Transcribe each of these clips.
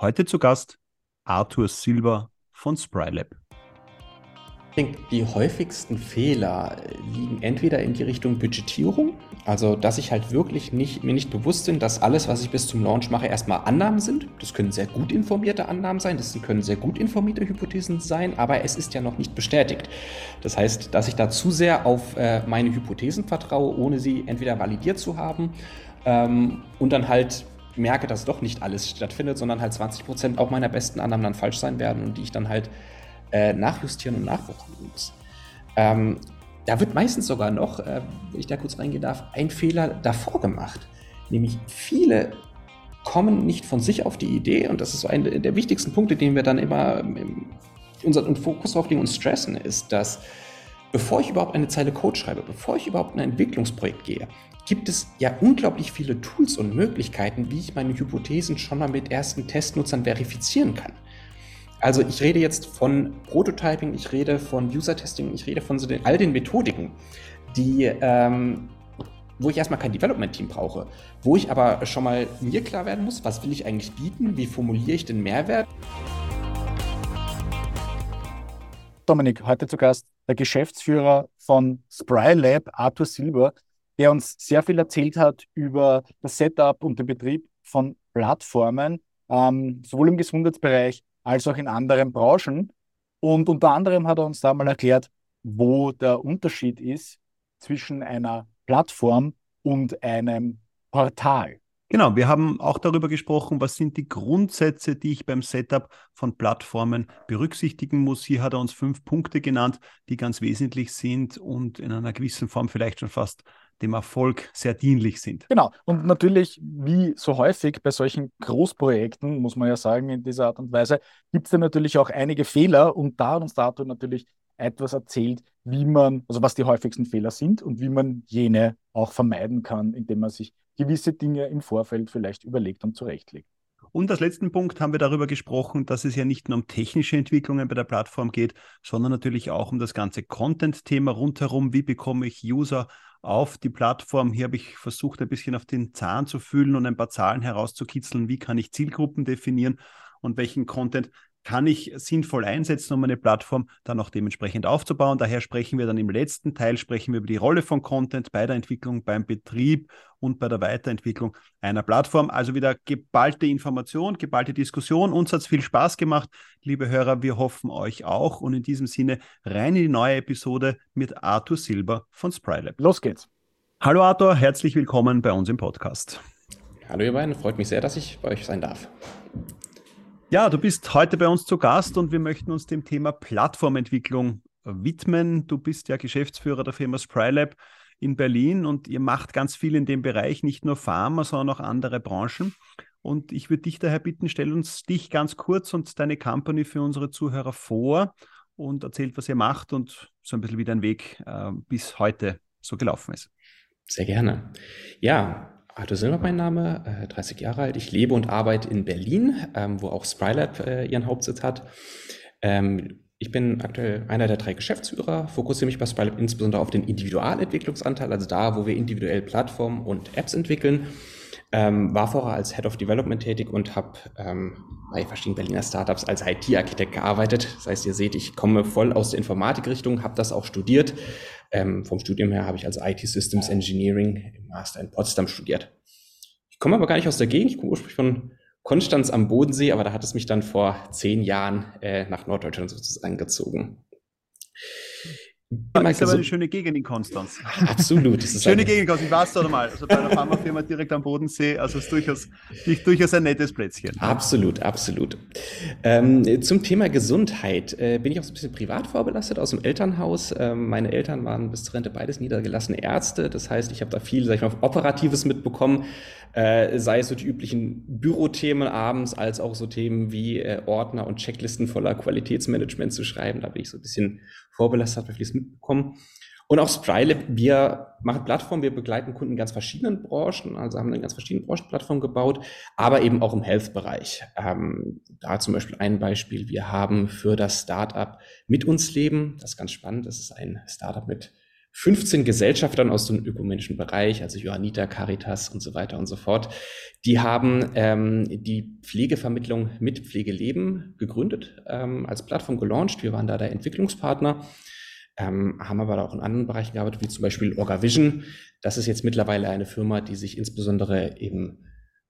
Heute zu Gast Arthur Silber von Sprylab. Ich denke, die häufigsten Fehler liegen entweder in die Richtung Budgetierung, also dass ich halt wirklich nicht, mir nicht bewusst bin, dass alles, was ich bis zum Launch mache, erstmal Annahmen sind. Das können sehr gut informierte Annahmen sein, das können sehr gut informierte Hypothesen sein, aber es ist ja noch nicht bestätigt. Das heißt, dass ich da zu sehr auf äh, meine Hypothesen vertraue, ohne sie entweder validiert zu haben ähm, und dann halt merke, dass doch nicht alles stattfindet, sondern halt 20 Prozent auch meiner besten Annahmen dann falsch sein werden und die ich dann halt äh, nachjustieren und nachprogrammieren muss. Ähm, da wird meistens sogar noch, äh, wenn ich da kurz reingehen darf, ein Fehler davor gemacht. Nämlich viele kommen nicht von sich auf die Idee, und das ist so einer der wichtigsten Punkte, den wir dann immer unseren Fokus drauf legen und stressen, ist, dass bevor ich überhaupt eine Zeile Code schreibe, bevor ich überhaupt in ein Entwicklungsprojekt gehe, gibt es ja unglaublich viele Tools und Möglichkeiten, wie ich meine Hypothesen schon mal mit ersten Testnutzern verifizieren kann. Also ich rede jetzt von Prototyping, ich rede von User-Testing, ich rede von so den, all den Methodiken, die, ähm, wo ich erstmal kein Development-Team brauche, wo ich aber schon mal mir klar werden muss, was will ich eigentlich bieten, wie formuliere ich den Mehrwert. Dominik, heute zu Gast der Geschäftsführer von Sprylab, Arthur Silber der uns sehr viel erzählt hat über das Setup und den Betrieb von Plattformen, ähm, sowohl im Gesundheitsbereich als auch in anderen Branchen. Und unter anderem hat er uns da mal erklärt, wo der Unterschied ist zwischen einer Plattform und einem Portal. Genau, wir haben auch darüber gesprochen, was sind die Grundsätze, die ich beim Setup von Plattformen berücksichtigen muss. Hier hat er uns fünf Punkte genannt, die ganz wesentlich sind und in einer gewissen Form vielleicht schon fast dem Erfolg sehr dienlich sind. Genau. Und natürlich, wie so häufig bei solchen Großprojekten, muss man ja sagen, in dieser Art und Weise, gibt es da natürlich auch einige Fehler und da hat uns dazu natürlich etwas erzählt, wie man, also was die häufigsten Fehler sind und wie man jene auch vermeiden kann, indem man sich gewisse Dinge im Vorfeld vielleicht überlegt und zurechtlegt. Und als letzten Punkt haben wir darüber gesprochen, dass es ja nicht nur um technische Entwicklungen bei der Plattform geht, sondern natürlich auch um das ganze Content-Thema rundherum. Wie bekomme ich User auf die Plattform. Hier habe ich versucht, ein bisschen auf den Zahn zu fühlen und ein paar Zahlen herauszukitzeln. Wie kann ich Zielgruppen definieren und welchen Content kann ich sinnvoll einsetzen, um eine Plattform dann auch dementsprechend aufzubauen. Daher sprechen wir dann im letzten Teil, sprechen wir über die Rolle von Content bei der Entwicklung, beim Betrieb und bei der Weiterentwicklung einer Plattform. Also wieder geballte Information, geballte Diskussion. Uns hat es viel Spaß gemacht, liebe Hörer. Wir hoffen euch auch. Und in diesem Sinne rein in die neue Episode mit Arthur Silber von Sprylab. Los geht's. Hallo Arthur, herzlich willkommen bei uns im Podcast. Hallo ihr beiden, freut mich sehr, dass ich bei euch sein darf. Ja, du bist heute bei uns zu Gast und wir möchten uns dem Thema Plattformentwicklung widmen. Du bist ja Geschäftsführer der Firma Sprylab in Berlin und ihr macht ganz viel in dem Bereich, nicht nur Pharma, sondern auch andere Branchen. Und ich würde dich daher bitten, stell uns dich ganz kurz und deine Company für unsere Zuhörer vor und erzählt, was ihr macht und so ein bisschen wie dein Weg äh, bis heute so gelaufen ist. Sehr gerne. Ja, Arthur Silber mein Name, äh, 30 Jahre alt. Ich lebe und arbeite in Berlin, ähm, wo auch Sprylab äh, ihren Hauptsitz hat. Ähm, ich bin aktuell einer der drei Geschäftsführer, fokussiere mich bei Sprylab insbesondere auf den Individualentwicklungsanteil, also da, wo wir individuell Plattformen und Apps entwickeln. Ähm, war vorher als Head of Development tätig und habe ähm, bei verschiedenen Berliner Startups als IT-Architekt gearbeitet. Das heißt, ihr seht, ich komme voll aus der Informatikrichtung, habe das auch studiert, ähm, vom Studium her habe ich also IT Systems Engineering im Master in Potsdam studiert. Ich komme aber gar nicht aus der Gegend, ich komme ursprünglich von Konstanz am Bodensee, aber da hat es mich dann vor zehn Jahren äh, nach Norddeutschland sozusagen gezogen. Das ist aber eine schöne Gegend in Konstanz. Absolut. schöne Gegend in Konstanz. Ich war es dort mal. Also bei einer Pharmafirma direkt am Bodensee. Also es ist durchaus, durchaus ein nettes Plätzchen. Absolut, absolut. Ähm, zum Thema Gesundheit äh, bin ich auch so ein bisschen privat vorbelastet aus dem Elternhaus. Ähm, meine Eltern waren bis zur Rente beides niedergelassene Ärzte. Das heißt, ich habe da viel, sag ich mal, Operatives mitbekommen. Äh, sei es so die üblichen Bürothemen abends, als auch so Themen wie äh, Ordner und Checklisten voller Qualitätsmanagement zu schreiben. Da bin ich so ein bisschen vorbelastet, habe vieles mitbekommen. Und auch Sprylab, wir machen Plattformen, wir begleiten Kunden in ganz verschiedenen Branchen, also haben eine ganz verschiedene Branchenplattform gebaut, aber eben auch im Health-Bereich. Ähm, da zum Beispiel ein Beispiel, wir haben für das Startup Mit uns Leben, das ist ganz spannend, das ist ein Startup mit 15 Gesellschaftern aus dem ökumenischen Bereich, also Johanniter, Caritas und so weiter und so fort. Die haben ähm, die Pflegevermittlung mit Pflegeleben gegründet, ähm, als Plattform gelauncht. Wir waren da der Entwicklungspartner, ähm, haben aber auch in anderen Bereichen gearbeitet, wie zum Beispiel OrgaVision. Das ist jetzt mittlerweile eine Firma, die sich insbesondere im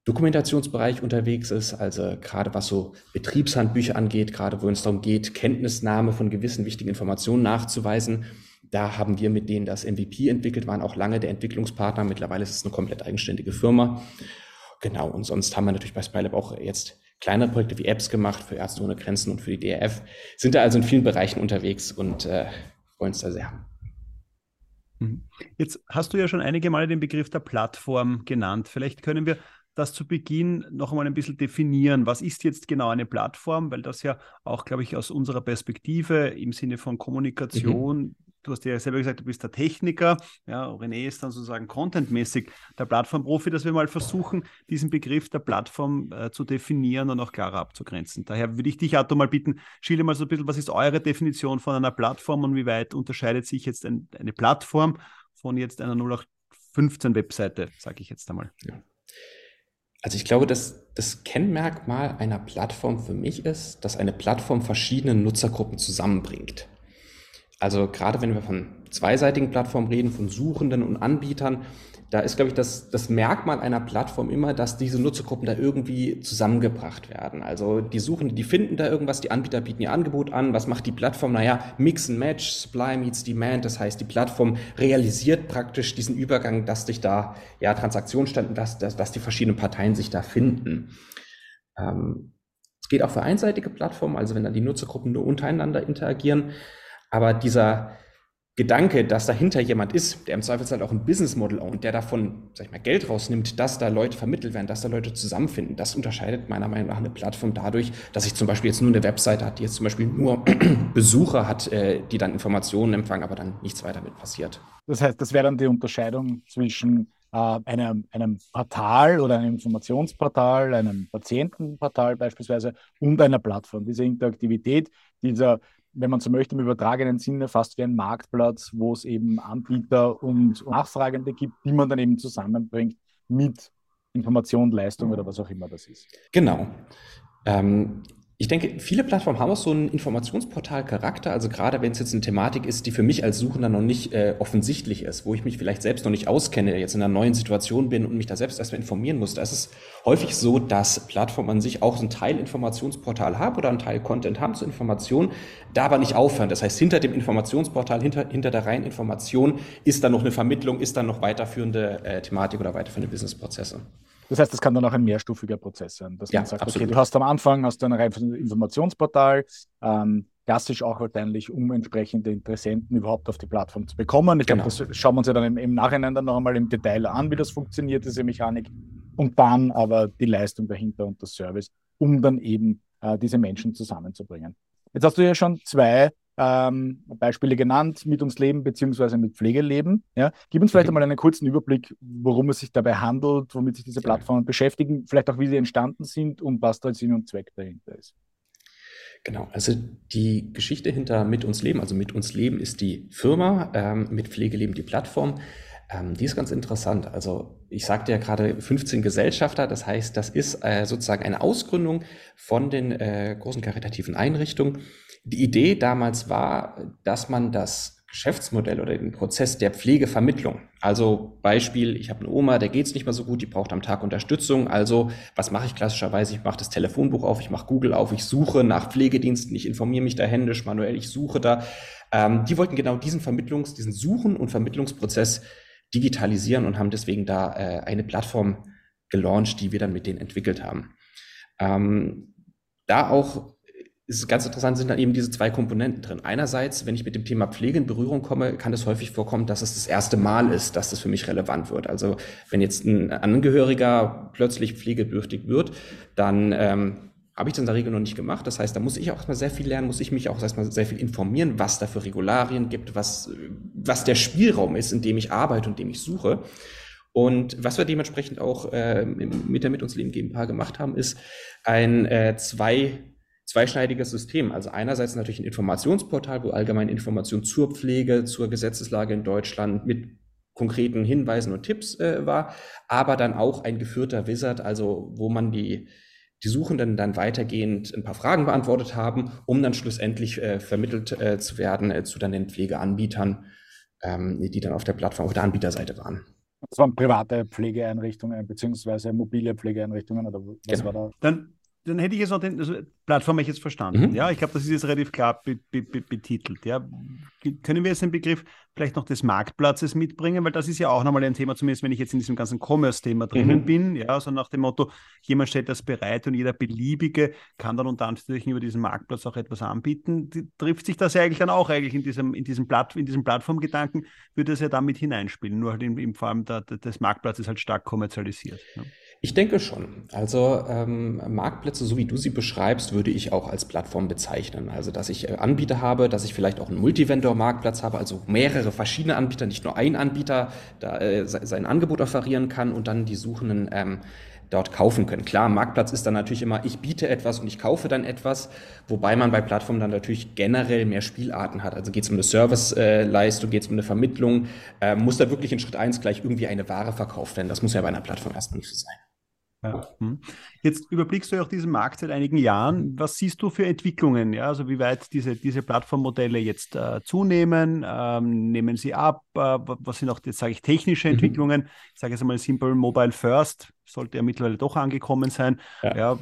Dokumentationsbereich unterwegs ist, also gerade was so Betriebshandbücher angeht, gerade wo es darum geht, Kenntnisnahme von gewissen wichtigen Informationen nachzuweisen da haben wir mit denen das MVP entwickelt, waren auch lange der Entwicklungspartner. Mittlerweile ist es eine komplett eigenständige Firma. Genau, und sonst haben wir natürlich bei Spylab auch jetzt kleinere Projekte wie Apps gemacht für Ärzte ohne Grenzen und für die DRF. Sind da also in vielen Bereichen unterwegs und äh, freuen uns da sehr. Mhm. Jetzt hast du ja schon einige Male den Begriff der Plattform genannt. Vielleicht können wir das zu Beginn noch einmal ein bisschen definieren. Was ist jetzt genau eine Plattform? Weil das ja auch, glaube ich, aus unserer Perspektive im Sinne von Kommunikation mhm du hast ja selber gesagt, du bist der Techniker. Ja, René ist dann sozusagen contentmäßig der Plattformprofi, dass wir mal versuchen, diesen Begriff der Plattform äh, zu definieren und auch klarer abzugrenzen. Daher würde ich dich, Arto, mal bitten, schilder mal so ein bisschen, was ist eure Definition von einer Plattform und wie weit unterscheidet sich jetzt ein, eine Plattform von jetzt einer 0815-Webseite, sage ich jetzt einmal. Ja. Also ich glaube, dass das Kennmerkmal einer Plattform für mich ist, dass eine Plattform verschiedene Nutzergruppen zusammenbringt. Also gerade wenn wir von zweiseitigen Plattformen reden, von Suchenden und Anbietern, da ist, glaube ich, das, das Merkmal einer Plattform immer, dass diese Nutzergruppen da irgendwie zusammengebracht werden. Also die Suchenden, die finden da irgendwas, die Anbieter bieten ihr Angebot an. Was macht die Plattform? Naja, Mix and Match, Supply meets Demand. Das heißt, die Plattform realisiert praktisch diesen Übergang, dass sich da ja Transaktionen standen, dass, dass, dass die verschiedenen Parteien sich da finden. Ähm, es geht auch für einseitige Plattformen, also wenn dann die Nutzergruppen nur untereinander interagieren. Aber dieser Gedanke, dass dahinter jemand ist, der im Zweifelsfall auch ein Business Model ownt, der davon, sag ich mal, Geld rausnimmt, dass da Leute vermittelt werden, dass da Leute zusammenfinden, das unterscheidet meiner Meinung nach eine Plattform dadurch, dass ich zum Beispiel jetzt nur eine Webseite hat, die jetzt zum Beispiel nur Besucher hat, äh, die dann Informationen empfangen, aber dann nichts weiter mit passiert. Das heißt, das wäre dann die Unterscheidung zwischen äh, einem, einem Portal oder einem Informationsportal, einem Patientenportal beispielsweise und einer Plattform. Diese Interaktivität, dieser wenn man so möchte, im übertragenen Sinne fast wie ein Marktplatz, wo es eben Anbieter und Nachfragende gibt, die man dann eben zusammenbringt mit Information, Leistung oder was auch immer das ist. Genau. Ähm, ich denke, viele Plattformen haben auch so einen Informationsportal-Charakter, also gerade wenn es jetzt eine Thematik ist, die für mich als Suchender noch nicht äh, offensichtlich ist, wo ich mich vielleicht selbst noch nicht auskenne, jetzt in einer neuen Situation bin und mich da selbst erstmal informieren muss. Da ist es häufig so, dass Plattformen an sich auch so ein Teil Informationsportal haben oder einen Teil Content haben zur Information, da aber nicht aufhören. Das heißt, hinter dem Informationsportal, hinter, hinter der reinen Information ist dann noch eine Vermittlung, ist dann noch weiterführende äh, Thematik oder weiterführende Businessprozesse. Das heißt, das kann dann auch ein mehrstufiger Prozess sein, dass ja, man sagt, absolut. okay, du hast am Anfang hast du ein Informationsportal, ähm, klassisch auch wahrscheinlich, um entsprechende Interessenten überhaupt auf die Plattform zu bekommen. Ich genau. glaube, das schauen wir uns ja dann im, im Nachhinein dann noch einmal im Detail an, wie das funktioniert, diese Mechanik. Und dann aber die Leistung dahinter und das Service, um dann eben äh, diese Menschen zusammenzubringen. Jetzt hast du ja schon zwei ähm, Beispiele genannt, mit uns leben beziehungsweise mit Pflegeleben. Ja? Gib uns vielleicht einmal einen kurzen Überblick, worum es sich dabei handelt, womit sich diese Plattformen beschäftigen, vielleicht auch wie sie entstanden sind und was da Sinn und Zweck dahinter ist. Genau, also die Geschichte hinter Mit uns Leben, also Mit uns Leben ist die Firma, ähm, mit Pflegeleben die Plattform. Ähm, die ist ganz interessant. Also ich sagte ja gerade 15 Gesellschafter, das heißt, das ist äh, sozusagen eine Ausgründung von den äh, großen karitativen Einrichtungen die Idee damals war, dass man das Geschäftsmodell oder den Prozess der Pflegevermittlung. Also Beispiel, ich habe eine Oma, der geht es nicht mehr so gut, die braucht am Tag Unterstützung. Also was mache ich klassischerweise? Ich mache das Telefonbuch auf, ich mache Google auf, ich suche nach Pflegediensten, ich informiere mich da händisch, manuell, ich suche da. Ähm, die wollten genau diesen Vermittlungs-, diesen Suchen- und Vermittlungsprozess digitalisieren und haben deswegen da äh, eine Plattform gelauncht, die wir dann mit denen entwickelt haben. Ähm, da auch ist ganz interessant, sind dann eben diese zwei Komponenten drin. Einerseits, wenn ich mit dem Thema Pflege in Berührung komme, kann es häufig vorkommen, dass es das erste Mal ist, dass das für mich relevant wird. Also wenn jetzt ein Angehöriger plötzlich pflegebedürftig wird, dann ähm, habe ich das in der Regel noch nicht gemacht. Das heißt, da muss ich auch erstmal sehr viel lernen, muss ich mich auch erstmal sehr viel informieren, was da für Regularien gibt, was, was der Spielraum ist, in dem ich arbeite und dem ich suche. Und was wir dementsprechend auch äh, mit der Mit uns Leben GmbH gemacht haben, ist ein äh, zwei zweischneidiges System. Also einerseits natürlich ein Informationsportal, wo allgemein Informationen zur Pflege, zur Gesetzeslage in Deutschland mit konkreten Hinweisen und Tipps äh, war, aber dann auch ein geführter Wizard, also wo man die, die Suchenden dann weitergehend ein paar Fragen beantwortet haben, um dann schlussendlich äh, vermittelt äh, zu werden äh, zu dann den Pflegeanbietern, ähm, die dann auf der Plattform, auf der Anbieterseite waren. Das waren private Pflegeeinrichtungen beziehungsweise mobile Pflegeeinrichtungen oder was genau. war da? Dann dann hätte ich jetzt noch den also Plattform ich jetzt verstanden. Mhm. Ja, ich glaube, das ist jetzt relativ klar be, be, be, betitelt. Ja, können wir jetzt den Begriff vielleicht noch des Marktplatzes mitbringen, weil das ist ja auch nochmal ein Thema, zumindest wenn ich jetzt in diesem ganzen Commerce-Thema drinnen mhm. bin, ja, so nach dem Motto, jemand stellt das bereit und jeder Beliebige kann dann unter Anführungszeichen über diesen Marktplatz auch etwas anbieten. Die, trifft sich das ja eigentlich dann auch eigentlich in diesem, in diesem, Platt, in diesem Plattformgedanken, würde das ja damit hineinspielen, nur halt in, in Form der, des Marktplatzes halt stark kommerzialisiert. Ja. Ich denke schon. Also ähm, Marktplätze, so wie du sie beschreibst, würde ich auch als Plattform bezeichnen. Also dass ich äh, Anbieter habe, dass ich vielleicht auch einen Multivendor-Marktplatz habe, also mehrere verschiedene Anbieter, nicht nur ein Anbieter, da äh, sein Angebot offerieren kann und dann die Suchenden ähm, dort kaufen können. Klar, Marktplatz ist dann natürlich immer, ich biete etwas und ich kaufe dann etwas, wobei man bei Plattformen dann natürlich generell mehr Spielarten hat. Also geht es um eine Serviceleistung, geht es um eine Vermittlung, äh, muss da wirklich in Schritt eins gleich irgendwie eine Ware verkauft werden. Das muss ja bei einer Plattform erstmal nicht so sein. Ja. Hm. Jetzt überblickst du ja auch diesen Markt seit einigen Jahren. Was siehst du für Entwicklungen? Ja? Also wie weit diese, diese Plattformmodelle jetzt äh, zunehmen? Ähm, nehmen sie ab? Äh, was sind auch, jetzt sage ich, technische mhm. Entwicklungen? Mhm. Ich sage jetzt einmal Simple Mobile First sollte ja mittlerweile doch angekommen sein. Ja. ja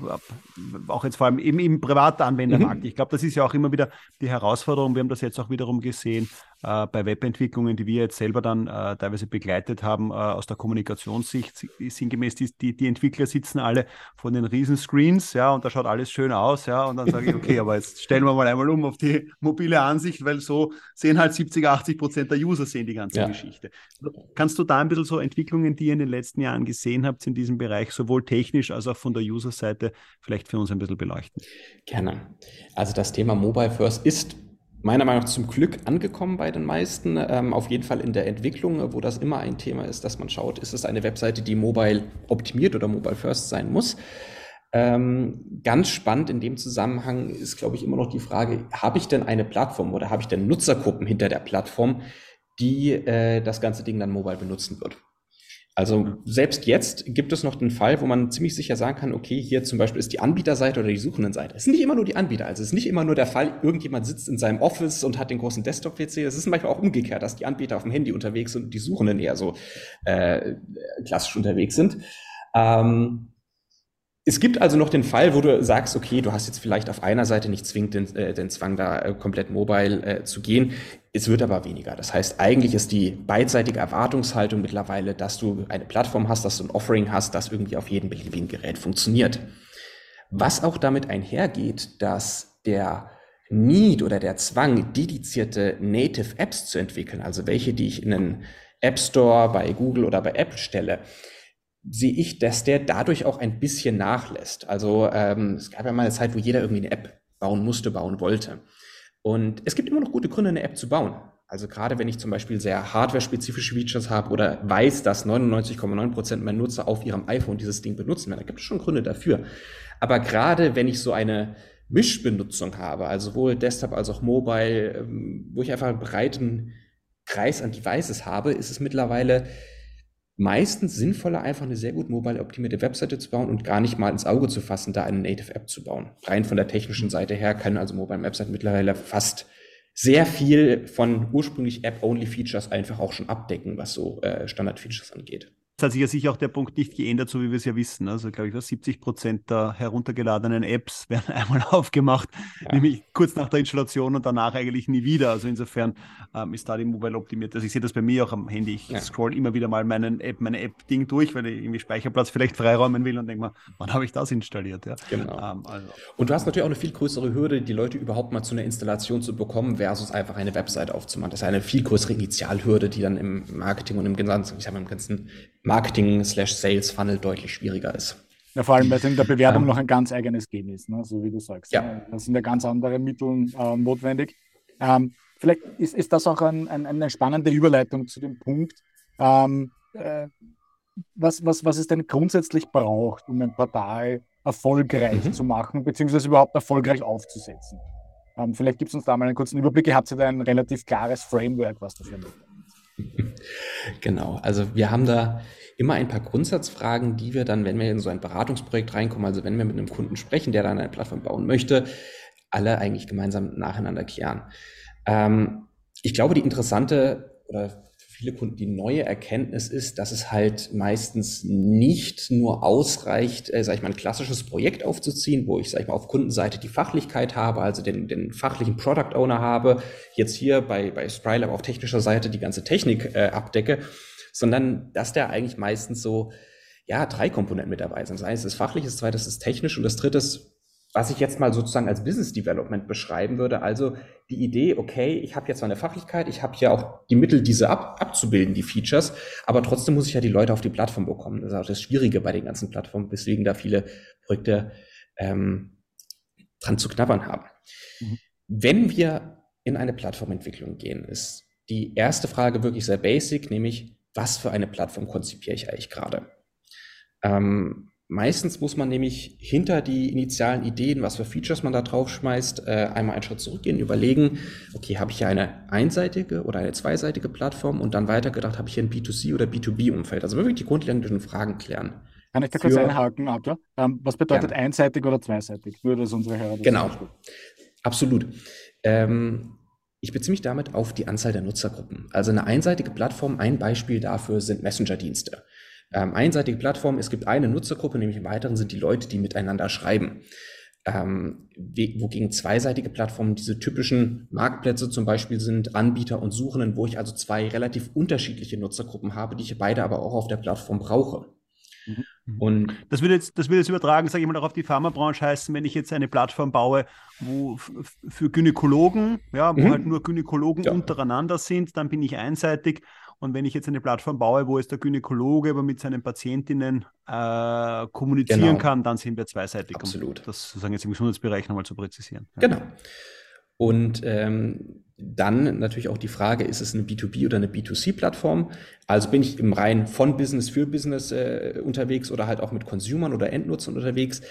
auch jetzt vor allem eben im Privatanwendermarkt. Mhm. Ich glaube, das ist ja auch immer wieder die Herausforderung. Wir haben das jetzt auch wiederum gesehen äh, bei Webentwicklungen, die wir jetzt selber dann äh, teilweise begleitet haben äh, aus der Kommunikationssicht. Sinngemäß, die, die, die, Entwickler sitzen alle vor den Riesenscreens, ja, und da schaut alles schön aus, ja, und dann sage ich, okay, aber jetzt stellen wir mal einmal um auf die mobile Ansicht, weil so sehen halt 70, 80 Prozent der User sehen die ganze ja. Geschichte. Kannst du da ein bisschen so Entwicklungen, die ihr in den letzten Jahren gesehen habt in diesem Bereich, sowohl technisch als auch von der User-Seite, vielleicht für uns ein bisschen beleuchten? Gerne. Also das Thema Mobile First ist meiner Meinung nach zum Glück angekommen bei den meisten. Ähm, auf jeden Fall in der Entwicklung, wo das immer ein Thema ist, dass man schaut, ist es eine Webseite, die mobile optimiert oder mobile first sein muss. Ähm, ganz spannend in dem Zusammenhang ist, glaube ich, immer noch die Frage, habe ich denn eine Plattform oder habe ich denn Nutzergruppen hinter der Plattform, die äh, das ganze Ding dann mobile benutzen wird? Also selbst jetzt gibt es noch den Fall, wo man ziemlich sicher sagen kann, okay, hier zum Beispiel ist die Anbieterseite oder die Suchendenseite. Es sind nicht immer nur die Anbieter, also es ist nicht immer nur der Fall, irgendjemand sitzt in seinem Office und hat den großen Desktop-PC. Es ist manchmal auch umgekehrt, dass die Anbieter auf dem Handy unterwegs sind und die Suchenden eher so äh, klassisch unterwegs sind. Ähm, es gibt also noch den Fall, wo du sagst, okay, du hast jetzt vielleicht auf einer Seite nicht zwingend den, äh, den Zwang, da äh, komplett mobile äh, zu gehen. Es wird aber weniger. Das heißt, eigentlich ist die beidseitige Erwartungshaltung mittlerweile, dass du eine Plattform hast, dass du ein Offering hast, das irgendwie auf jedem beliebigen Gerät funktioniert. Was auch damit einhergeht, dass der Need oder der Zwang, dedizierte Native Apps zu entwickeln, also welche, die ich in einen App Store bei Google oder bei Apple stelle, sehe ich, dass der dadurch auch ein bisschen nachlässt. Also ähm, es gab ja mal eine Zeit, wo jeder irgendwie eine App bauen musste, bauen wollte. Und es gibt immer noch gute Gründe, eine App zu bauen. Also gerade wenn ich zum Beispiel sehr hardware-spezifische Features habe oder weiß, dass 99,9 Prozent meiner Nutzer auf ihrem iPhone dieses Ding benutzen werden, da gibt es schon Gründe dafür. Aber gerade wenn ich so eine Mischbenutzung habe, also sowohl Desktop als auch Mobile, ähm, wo ich einfach einen breiten Kreis an Devices habe, ist es mittlerweile meistens sinnvoller, einfach eine sehr gut mobile optimierte Webseite zu bauen und gar nicht mal ins Auge zu fassen, da eine Native App zu bauen. Rein von der technischen Seite her können also Mobile Webseiten mittlerweile fast sehr viel von ursprünglich App-Only-Features einfach auch schon abdecken, was so äh, Standard-Features angeht. Es hat sich ja sicher auch der Punkt nicht geändert, so wie wir es ja wissen. Also, glaube ich, was 70 Prozent der heruntergeladenen Apps werden einmal aufgemacht, ja. nämlich kurz nach der Installation und danach eigentlich nie wieder. Also, insofern ähm, ist da die Mobile optimiert. Also, ich sehe das bei mir auch am Handy. Ich ja. scroll immer wieder mal meinen App, meine App-Ding durch, weil ich irgendwie Speicherplatz vielleicht freiräumen will und denke mal, wann habe ich das installiert? Ja? Genau. Ähm, also. Und du hast natürlich auch eine viel größere Hürde, die Leute überhaupt mal zu einer Installation zu bekommen, versus einfach eine Website aufzumachen. Das ist eine viel größere Initialhürde, die dann im Marketing und im ganzen, ich sag mal, im ganzen Marketing-Sales-Funnel deutlich schwieriger ist. Ja, vor allem, weil es in der Bewerbung ähm, noch ein ganz eigenes Game ist, ne? so wie du sagst. Ja. Ne? Da sind ja ganz andere Mittel äh, notwendig. Ähm, vielleicht ist, ist das auch ein, ein, eine spannende Überleitung zu dem Punkt, ähm, äh, was, was, was es denn grundsätzlich braucht, um ein Portal erfolgreich mhm. zu machen, beziehungsweise überhaupt erfolgreich aufzusetzen. Ähm, vielleicht gibt es uns da mal einen kurzen Überblick. Ihr habt ja da ein relativ klares Framework, was dafür notwendig Genau, also wir haben da immer ein paar Grundsatzfragen, die wir dann, wenn wir in so ein Beratungsprojekt reinkommen, also wenn wir mit einem Kunden sprechen, der dann eine Plattform bauen möchte, alle eigentlich gemeinsam nacheinander klären. Ähm, ich glaube, die interessante oder viele Kunden die neue Erkenntnis ist, dass es halt meistens nicht nur ausreicht, äh, sag ich mal, ein klassisches Projekt aufzuziehen, wo ich, sag ich mal, auf Kundenseite die Fachlichkeit habe, also den, den fachlichen Product Owner habe, jetzt hier bei, bei Sprylab auf technischer Seite die ganze Technik äh, abdecke, sondern dass der eigentlich meistens so, ja, drei Komponenten mit dabei sind. Das eine ist das Fachliche, das zweite ist technisch und das dritte ist was ich jetzt mal sozusagen als Business Development beschreiben würde. Also die Idee, okay, ich habe jetzt meine Fachlichkeit, ich habe hier auch die Mittel, diese ab, abzubilden, die Features, aber trotzdem muss ich ja die Leute auf die Plattform bekommen. Das ist auch das Schwierige bei den ganzen Plattformen, weswegen da viele Projekte ähm, dran zu knabbern haben. Mhm. Wenn wir in eine Plattformentwicklung gehen, ist die erste Frage wirklich sehr basic, nämlich was für eine Plattform konzipiere ich eigentlich gerade? Ähm, Meistens muss man nämlich hinter die initialen Ideen, was für Features man da drauf schmeißt, äh, einmal einen Schritt zurückgehen, überlegen, okay, habe ich hier eine einseitige oder eine zweiseitige Plattform und dann weitergedacht, habe ich hier ein B2C oder B2B-Umfeld. Also wirklich die grundlegenden Fragen klären. Kann ich da kurz einhaken, Arthur? Ähm, was bedeutet ja. einseitig oder zweiseitig? Nur, dass unsere Hörer das Genau, absolut. Ähm, ich beziehe mich damit auf die Anzahl der Nutzergruppen. Also eine einseitige Plattform, ein Beispiel dafür sind Messenger-Dienste ähm, einseitige Plattform. Es gibt eine Nutzergruppe, nämlich im Weiteren sind die Leute, die miteinander schreiben. Ähm, wogegen zweiseitige Plattformen diese typischen Marktplätze zum Beispiel sind, Anbieter und Suchenden, wo ich also zwei relativ unterschiedliche Nutzergruppen habe, die ich beide aber auch auf der Plattform brauche. Mhm. Und das würde jetzt, das würde jetzt übertragen, sage ich mal, auch auf die Pharmabranche heißen, wenn ich jetzt eine Plattform baue, wo für Gynäkologen, ja, wo mhm. halt nur Gynäkologen ja. untereinander sind, dann bin ich einseitig. Und wenn ich jetzt eine Plattform baue, wo es der Gynäkologe aber mit seinen Patientinnen äh, kommunizieren genau. kann, dann sind wir zweiseitig. Absolut. Um das sozusagen jetzt im Gesundheitsbereich nochmal zu präzisieren. Ja. Genau. Und ähm, dann natürlich auch die Frage, ist es eine B2B oder eine B2C-Plattform? Also bin ich im rein von Business für Business äh, unterwegs oder halt auch mit Consumern oder Endnutzern unterwegs?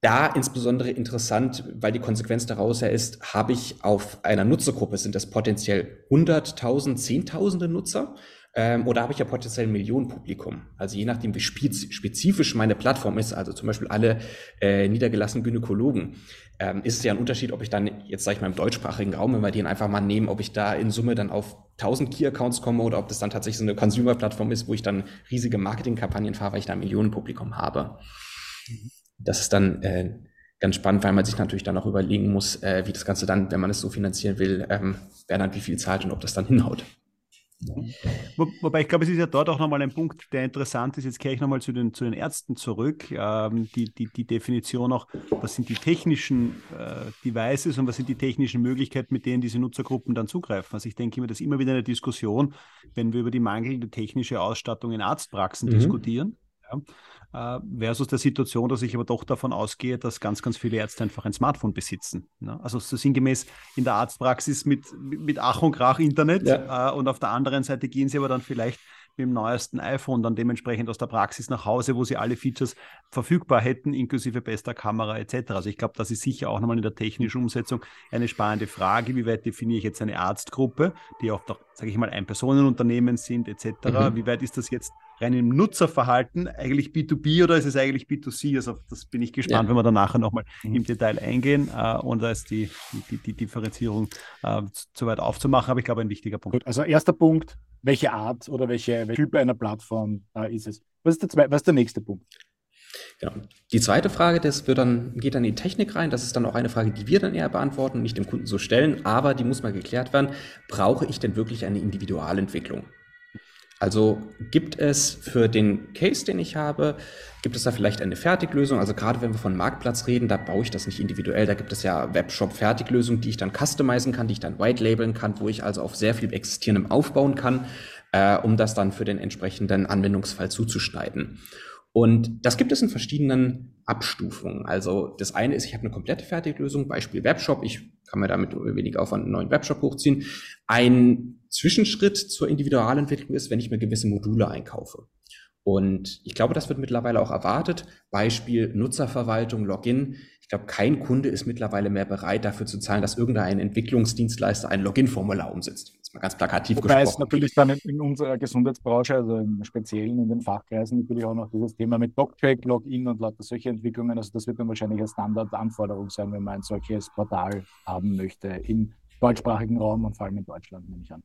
Da insbesondere interessant, weil die Konsequenz daraus ja ist, habe ich auf einer Nutzergruppe, sind das potenziell 100.000, Zehntausende Nutzer, ähm, oder habe ich ja potenziell ein Millionenpublikum. Also je nachdem, wie spezifisch meine Plattform ist, also zum Beispiel alle äh, niedergelassenen Gynäkologen, ähm, ist es ja ein Unterschied, ob ich dann, jetzt sage ich mal im deutschsprachigen Raum, wenn wir den einfach mal nehmen, ob ich da in Summe dann auf 1000 Key-Accounts komme oder ob das dann tatsächlich so eine Consumer-Plattform ist, wo ich dann riesige Marketingkampagnen fahre, weil ich da ein Millionenpublikum habe. Mhm das ist dann äh, ganz spannend, weil man sich natürlich dann auch überlegen muss, äh, wie das Ganze dann, wenn man es so finanzieren will, ähm, wer dann wie viel zahlt und ob das dann hinhaut. Wo, wobei ich glaube, es ist ja dort auch nochmal ein Punkt, der interessant ist. Jetzt kehre ich nochmal zu den, zu den Ärzten zurück. Ähm, die, die, die Definition auch, was sind die technischen äh, Devices und was sind die technischen Möglichkeiten, mit denen diese Nutzergruppen dann zugreifen. Also ich denke mir, das ist immer wieder eine Diskussion, wenn wir über die mangelnde technische Ausstattung in Arztpraxen mhm. diskutieren. Ja, äh, versus der Situation, dass ich aber doch davon ausgehe, dass ganz, ganz viele Ärzte einfach ein Smartphone besitzen. Ne? Also so sinngemäß in der Arztpraxis mit, mit Ach und Krach Internet ja. äh, und auf der anderen Seite gehen sie aber dann vielleicht mit dem neuesten iPhone dann dementsprechend aus der Praxis nach Hause, wo sie alle Features verfügbar hätten, inklusive bester Kamera etc. Also ich glaube, das ist sicher auch nochmal in der technischen Umsetzung eine spannende Frage, wie weit definiere ich jetzt eine Arztgruppe, die oft auch, sage ich mal, Ein-Personen-Unternehmen sind etc. Mhm. Wie weit ist das jetzt rein im Nutzerverhalten eigentlich B2B oder ist es eigentlich B2C? Also das bin ich gespannt, ja. wenn wir dann nachher nochmal mhm. im Detail eingehen äh, und da ist die, die, die Differenzierung äh, zu weit aufzumachen, aber ich glaube ein wichtiger Punkt. Gut, also erster Punkt, welche Art oder welche, welche Typ einer Plattform äh, ist es? Was ist, der zwei, was ist der nächste Punkt? Genau. Die zweite Frage, das wird dann, geht dann in die Technik rein. Das ist dann auch eine Frage, die wir dann eher beantworten, nicht dem Kunden so stellen, aber die muss mal geklärt werden. Brauche ich denn wirklich eine Individualentwicklung? Also gibt es für den Case, den ich habe, gibt es da vielleicht eine Fertiglösung? Also gerade wenn wir von Marktplatz reden, da baue ich das nicht individuell. Da gibt es ja Webshop-Fertiglösungen, die ich dann customizen kann, die ich dann white labeln kann, wo ich also auf sehr viel existierendem aufbauen kann, äh, um das dann für den entsprechenden Anwendungsfall zuzuschneiden. Und das gibt es in verschiedenen Abstufungen. Also das eine ist, ich habe eine komplette Fertiglösung, Beispiel Webshop. Ich kann mir damit wenig Aufwand einen neuen Webshop hochziehen. Ein Zwischenschritt zur Individualentwicklung ist, wenn ich mir gewisse Module einkaufe. Und ich glaube, das wird mittlerweile auch erwartet. Beispiel Nutzerverwaltung, Login. Ich glaube, kein Kunde ist mittlerweile mehr bereit, dafür zu zahlen, dass irgendein Entwicklungsdienstleister ein Login-Formular umsetzt. Mal ganz plakativ Wobei gesprochen. es natürlich dann in, in, unserer Gesundheitsbranche, also im Speziellen in den Fachkreisen, natürlich auch noch dieses Thema mit DocTrack, Login und lauter solche Entwicklungen. Also das wird dann wahrscheinlich eine Standardanforderung sein, wenn man ein solches Portal haben möchte im deutschsprachigen Raum und vor allem in Deutschland, nehme ich an.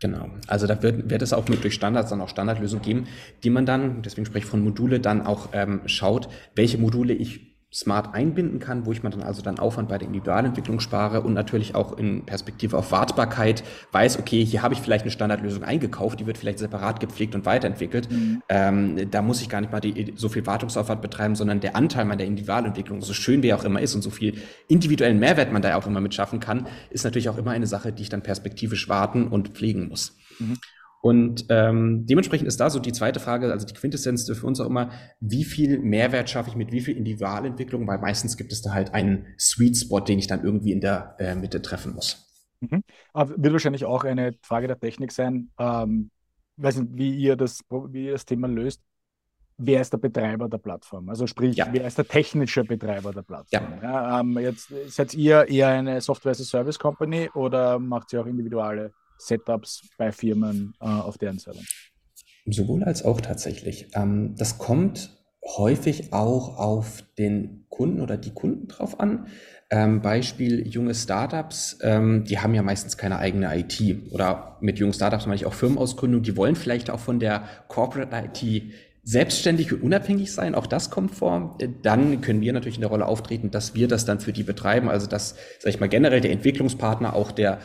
Genau. Also da wird, wird es auch mit durch Standards dann auch Standardlösungen geben, die man dann, deswegen spreche ich von Module, dann auch ähm, schaut, welche Module ich smart einbinden kann, wo ich mir dann also dann Aufwand bei der Individualentwicklung spare und natürlich auch in Perspektive auf Wartbarkeit weiß, okay, hier habe ich vielleicht eine Standardlösung eingekauft, die wird vielleicht separat gepflegt und weiterentwickelt. Mhm. Ähm, da muss ich gar nicht mal die, so viel Wartungsaufwand betreiben, sondern der Anteil meiner Individualentwicklung, so schön wie er auch immer ist und so viel individuellen Mehrwert man da auch immer mit schaffen kann, ist natürlich auch immer eine Sache, die ich dann perspektivisch warten und pflegen muss. Mhm. Und ähm, dementsprechend ist da so die zweite Frage, also die Quintessenz für uns auch immer, wie viel Mehrwert schaffe ich mit wie viel Individualentwicklung, weil meistens gibt es da halt einen Sweet Spot, den ich dann irgendwie in der äh, Mitte treffen muss. Mhm. Aber wird wahrscheinlich auch eine Frage der Technik sein, ähm, weiß nicht, wie ihr das, wie ihr das Thema löst. Wer ist der Betreiber der Plattform? Also sprich, ja. wer ist der technische Betreiber der Plattform? Ja. ja ähm, jetzt seid ihr eher eine Software as a Service Company oder macht ihr auch individuelle Setups bei Firmen äh, auf deren Servern? Sowohl als auch tatsächlich. Ähm, das kommt häufig auch auf den Kunden oder die Kunden drauf an. Ähm, Beispiel junge Startups, ähm, die haben ja meistens keine eigene IT. Oder mit jungen Startups meine ich auch Firmenausgründung, die wollen vielleicht auch von der Corporate IT selbstständig und unabhängig sein, auch das kommt vor, dann können wir natürlich in der Rolle auftreten, dass wir das dann für die betreiben, also dass, sag ich mal, generell der Entwicklungspartner auch der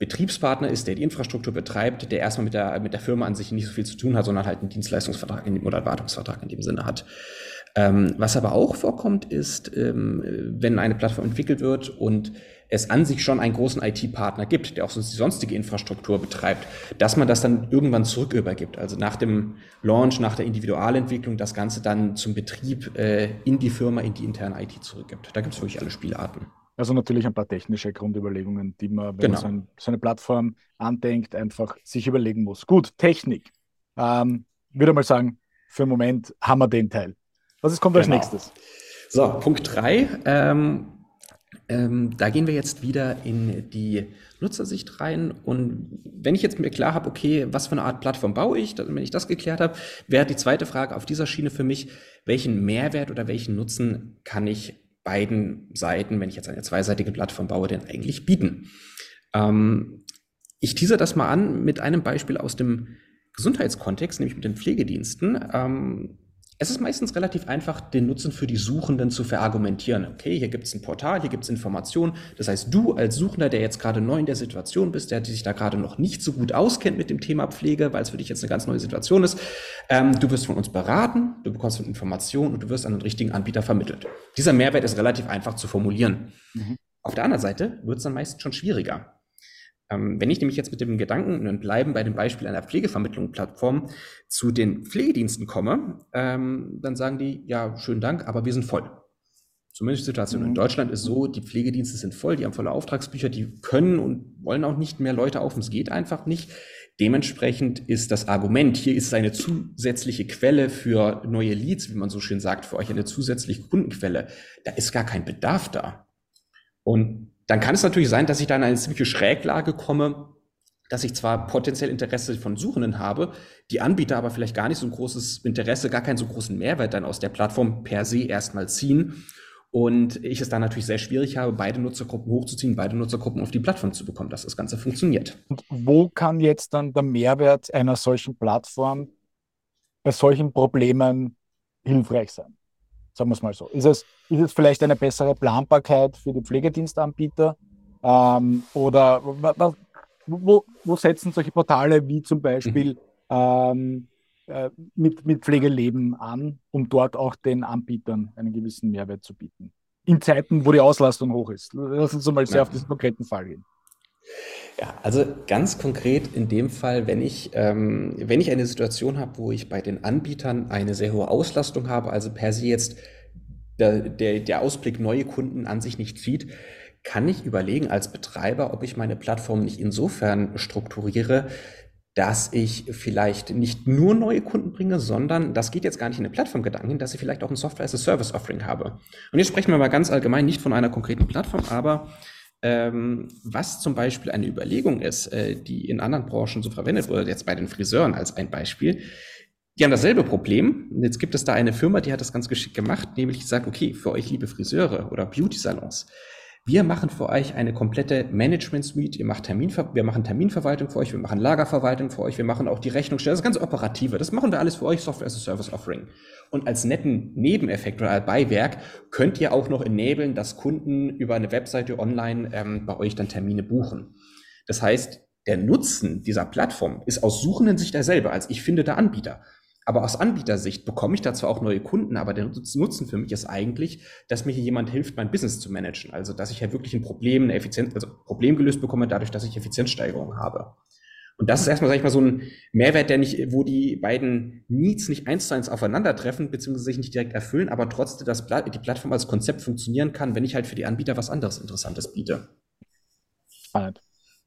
Betriebspartner ist, der die Infrastruktur betreibt, der erstmal mit der, mit der Firma an sich nicht so viel zu tun hat, sondern halt einen Dienstleistungsvertrag in dem, oder Wartungsvertrag in dem Sinne hat. Ähm, was aber auch vorkommt, ist, ähm, wenn eine Plattform entwickelt wird und es an sich schon einen großen IT-Partner gibt, der auch sonst die sonstige Infrastruktur betreibt, dass man das dann irgendwann zurück übergibt. Also nach dem Launch, nach der Individualentwicklung, das Ganze dann zum Betrieb äh, in die Firma, in die interne IT zurückgibt. Da gibt es wirklich alle Spielarten. Also natürlich ein paar technische Grundüberlegungen, die man, wenn genau. man so, ein, so, eine Plattform andenkt, einfach sich überlegen muss. Gut, Technik. Ähm, würde mal sagen, für einen Moment haben wir den Teil. Was ist, kommt genau. als nächstes? So, Punkt 3. Ähm, ähm, da gehen wir jetzt wieder in die Nutzersicht rein. Und wenn ich jetzt mir klar habe, okay, was für eine Art Plattform baue ich, wenn ich das geklärt habe, wäre die zweite Frage auf dieser Schiene für mich, welchen Mehrwert oder welchen Nutzen kann ich beiden Seiten, wenn ich jetzt eine zweiseitige Plattform baue, denn eigentlich bieten? Ähm, ich teaser das mal an mit einem Beispiel aus dem Gesundheitskontext, nämlich mit den Pflegediensten. Ähm, es ist meistens relativ einfach, den Nutzen für die Suchenden zu verargumentieren. Okay, hier gibt es ein Portal, hier gibt es Informationen. Das heißt, du als Suchender, der jetzt gerade neu in der Situation bist, der sich da gerade noch nicht so gut auskennt mit dem Thema Pflege, weil es für dich jetzt eine ganz neue Situation ist, ähm, du wirst von uns beraten, du bekommst Informationen und du wirst an den richtigen Anbieter vermittelt. Dieser Mehrwert ist relativ einfach zu formulieren. Mhm. Auf der anderen Seite wird es dann meistens schon schwieriger. Ähm, wenn ich nämlich jetzt mit dem Gedanken und bleiben bei dem Beispiel einer Pflegevermittlung-Plattform zu den Pflegediensten komme, ähm, dann sagen die, ja, schönen Dank, aber wir sind voll. Zumindest die Situation mhm. in Deutschland ist so, die Pflegedienste sind voll, die haben volle Auftragsbücher, die können und wollen auch nicht mehr Leute auf, es geht einfach nicht. Dementsprechend ist das Argument, hier ist eine zusätzliche Quelle für neue Leads, wie man so schön sagt, für euch eine zusätzliche Kundenquelle. Da ist gar kein Bedarf da. Und dann kann es natürlich sein, dass ich da in eine ziemliche Schräglage komme, dass ich zwar potenziell Interesse von Suchenden habe, die Anbieter aber vielleicht gar nicht so ein großes Interesse, gar keinen so großen Mehrwert dann aus der Plattform per se erstmal ziehen. Und ich es dann natürlich sehr schwierig habe, beide Nutzergruppen hochzuziehen, beide Nutzergruppen auf die Plattform zu bekommen, dass das Ganze funktioniert. Und wo kann jetzt dann der Mehrwert einer solchen Plattform bei solchen Problemen hilfreich sein? Sagen wir es mal so. Ist es, ist es vielleicht eine bessere Planbarkeit für die Pflegedienstanbieter? Ähm, oder wo, wo, setzen solche Portale wie zum Beispiel ähm, äh, mit, mit Pflegeleben an, um dort auch den Anbietern einen gewissen Mehrwert zu bieten? In Zeiten, wo die Auslastung hoch ist. Lass uns mal sehr ja. auf diesen konkreten Fall gehen. Ja, also ganz konkret in dem Fall, wenn ich, ähm, wenn ich eine Situation habe, wo ich bei den Anbietern eine sehr hohe Auslastung habe, also per se jetzt der, der, der Ausblick neue Kunden an sich nicht zieht, kann ich überlegen als Betreiber, ob ich meine Plattform nicht insofern strukturiere, dass ich vielleicht nicht nur neue Kunden bringe, sondern das geht jetzt gar nicht in den Plattformgedanken, dass ich vielleicht auch ein Software-as-a-Service-Offering habe. Und jetzt sprechen wir mal ganz allgemein nicht von einer konkreten Plattform, aber was zum Beispiel eine Überlegung ist, äh, die in anderen Branchen so verwendet wurde, jetzt bei den Friseuren als ein Beispiel, die haben dasselbe Problem. Jetzt gibt es da eine Firma, die hat das ganz geschickt gemacht, nämlich gesagt, okay, für euch liebe Friseure oder Beauty-Salons, wir machen für euch eine komplette Management Suite. Ihr macht Terminver wir machen Terminverwaltung für euch, wir machen Lagerverwaltung für euch, wir machen auch die Rechnungsstellung, das ganze Operative. Das machen wir alles für euch, Software as a Service Offering. Und als netten Nebeneffekt oder Beiwerk könnt ihr auch noch enablen, dass Kunden über eine Webseite online ähm, bei euch dann Termine buchen. Das heißt, der Nutzen dieser Plattform ist aus suchenden Sicht derselbe, als ich finde der Anbieter. Aber aus Anbietersicht bekomme ich da zwar auch neue Kunden, aber der Nutzen für mich ist eigentlich, dass mir hier jemand hilft, mein Business zu managen. Also, dass ich ja wirklich ein Problem, eine Effizienz, also Problem gelöst bekomme, dadurch, dass ich Effizienzsteigerung habe. Und das ist erstmal, sag ich mal, so ein Mehrwert, der nicht, wo die beiden Needs nicht eins zu eins aufeinandertreffen, beziehungsweise sich nicht direkt erfüllen, aber trotzdem, dass die Plattform als Konzept funktionieren kann, wenn ich halt für die Anbieter was anderes Interessantes biete. Spannend.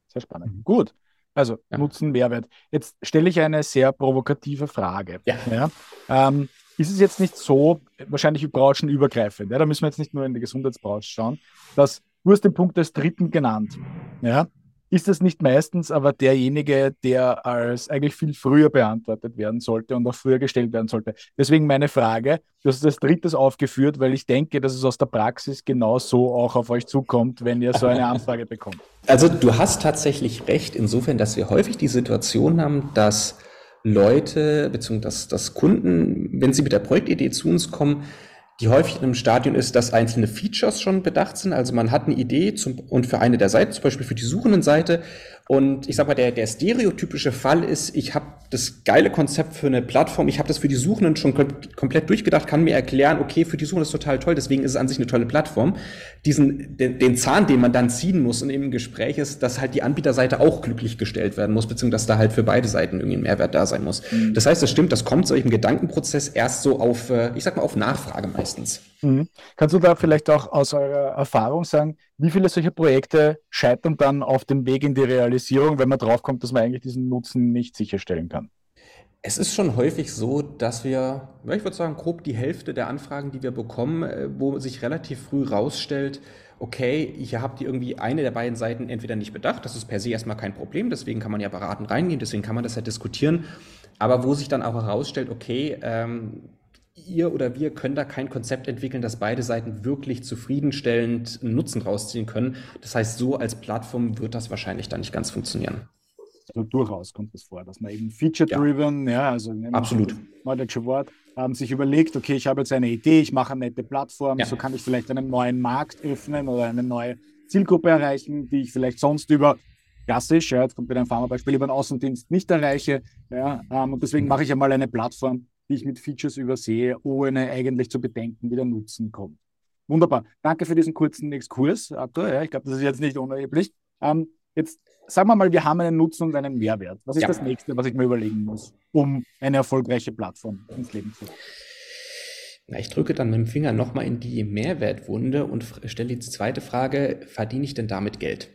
Sehr spannend. Mhm. Gut. Also ja. Nutzen, Mehrwert. Jetzt stelle ich eine sehr provokative Frage. Ja. ja? Ähm, ist es jetzt nicht so, wahrscheinlich branchenübergreifend, ja? da müssen wir jetzt nicht nur in die Gesundheitsbranche schauen, dass du hast den Punkt des Dritten genannt. Ja? Ist das nicht meistens aber derjenige, der als eigentlich viel früher beantwortet werden sollte und auch früher gestellt werden sollte. Deswegen meine Frage, du hast das drittes aufgeführt, weil ich denke, dass es aus der Praxis genau so auch auf euch zukommt, wenn ihr so eine Anfrage bekommt. Also du hast tatsächlich recht, insofern, dass wir häufig die Situation haben, dass Leute bzw. Dass, dass Kunden, wenn sie mit der Projektidee zu uns kommen, die häufig in einem Stadion ist, dass einzelne Features schon bedacht sind. Also man hat eine Idee zum, und für eine der Seiten, zum Beispiel für die suchenden Seite, und ich sag mal, der, der stereotypische Fall ist, ich habe das geile Konzept für eine Plattform, ich habe das für die Suchenden schon kom komplett durchgedacht, kann mir erklären, okay, für die Suchenden ist total toll, deswegen ist es an sich eine tolle Plattform. Diesen, den, den Zahn, den man dann ziehen muss und im Gespräch ist, dass halt die Anbieterseite auch glücklich gestellt werden muss, beziehungsweise dass da halt für beide Seiten irgendwie ein Mehrwert da sein muss. Mhm. Das heißt, das stimmt, das kommt solch im Gedankenprozess erst so auf, äh, ich sag mal, auf Nachfrage meistens. Mhm. Kannst du da vielleicht auch aus eurer Erfahrung sagen, wie viele solcher Projekte scheitern dann auf dem Weg in die Realisierung, wenn man draufkommt, dass man eigentlich diesen Nutzen nicht sicherstellen kann? Es ist schon häufig so, dass wir, ich würde sagen, grob die Hälfte der Anfragen, die wir bekommen, äh, wo sich relativ früh rausstellt, okay, ihr habt irgendwie eine der beiden Seiten entweder nicht bedacht, das ist per se erstmal kein Problem, deswegen kann man ja beraten reingehen, deswegen kann man das ja diskutieren, aber wo sich dann auch herausstellt, okay, ähm, ihr oder wir können da kein Konzept entwickeln, dass beide Seiten wirklich zufriedenstellend einen Nutzen rausziehen können. Das heißt, so als Plattform wird das wahrscheinlich dann nicht ganz funktionieren. Also durchaus kommt es vor, dass man eben feature-driven, ja. ja. also absolut neudeutsche Wort, ähm, sich überlegt, okay, ich habe jetzt eine Idee, ich mache eine nette Plattform, ja. so kann ich vielleicht einen neuen Markt öffnen oder eine neue Zielgruppe erreichen, die ich vielleicht sonst über klassisch, ja, jetzt kommt wieder ein Pharma-Beispiel, über einen Außendienst nicht erreiche. Ja, ähm, und deswegen mache ich einmal eine Plattform, die ich mit Features übersehe, ohne eigentlich zu bedenken, wie der Nutzen kommt. Wunderbar. Danke für diesen kurzen Exkurs, Arthur. Ja, ich glaube, das ist jetzt nicht unerheblich. Ähm, jetzt sagen wir mal, wir haben einen Nutzen und einen Mehrwert. Was ist ja. das nächste, was ich mir überlegen muss, um eine erfolgreiche Plattform ins Leben zu Na, ich drücke dann mit dem Finger nochmal in die Mehrwertwunde und stelle die zweite Frage, verdiene ich denn damit Geld?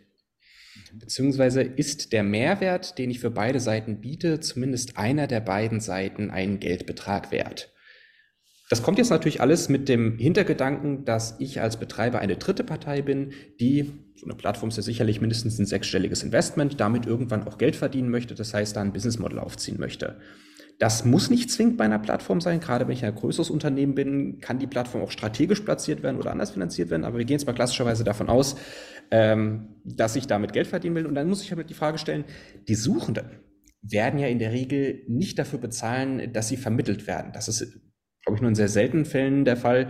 Beziehungsweise ist der Mehrwert, den ich für beide Seiten biete, zumindest einer der beiden Seiten einen Geldbetrag wert. Das kommt jetzt natürlich alles mit dem Hintergedanken, dass ich als Betreiber eine dritte Partei bin, die, so eine Plattform ist ja sicherlich mindestens ein sechsstelliges Investment, damit irgendwann auch Geld verdienen möchte, das heißt, da ein Businessmodell aufziehen möchte. Das muss nicht zwingend bei einer Plattform sein. Gerade wenn ich ein größeres Unternehmen bin, kann die Plattform auch strategisch platziert werden oder anders finanziert werden. Aber wir gehen jetzt mal klassischerweise davon aus, ähm, dass ich damit Geld verdienen will. Und dann muss ich halt die Frage stellen, die Suchenden werden ja in der Regel nicht dafür bezahlen, dass sie vermittelt werden. Das ist, glaube ich, nur in sehr seltenen Fällen der Fall.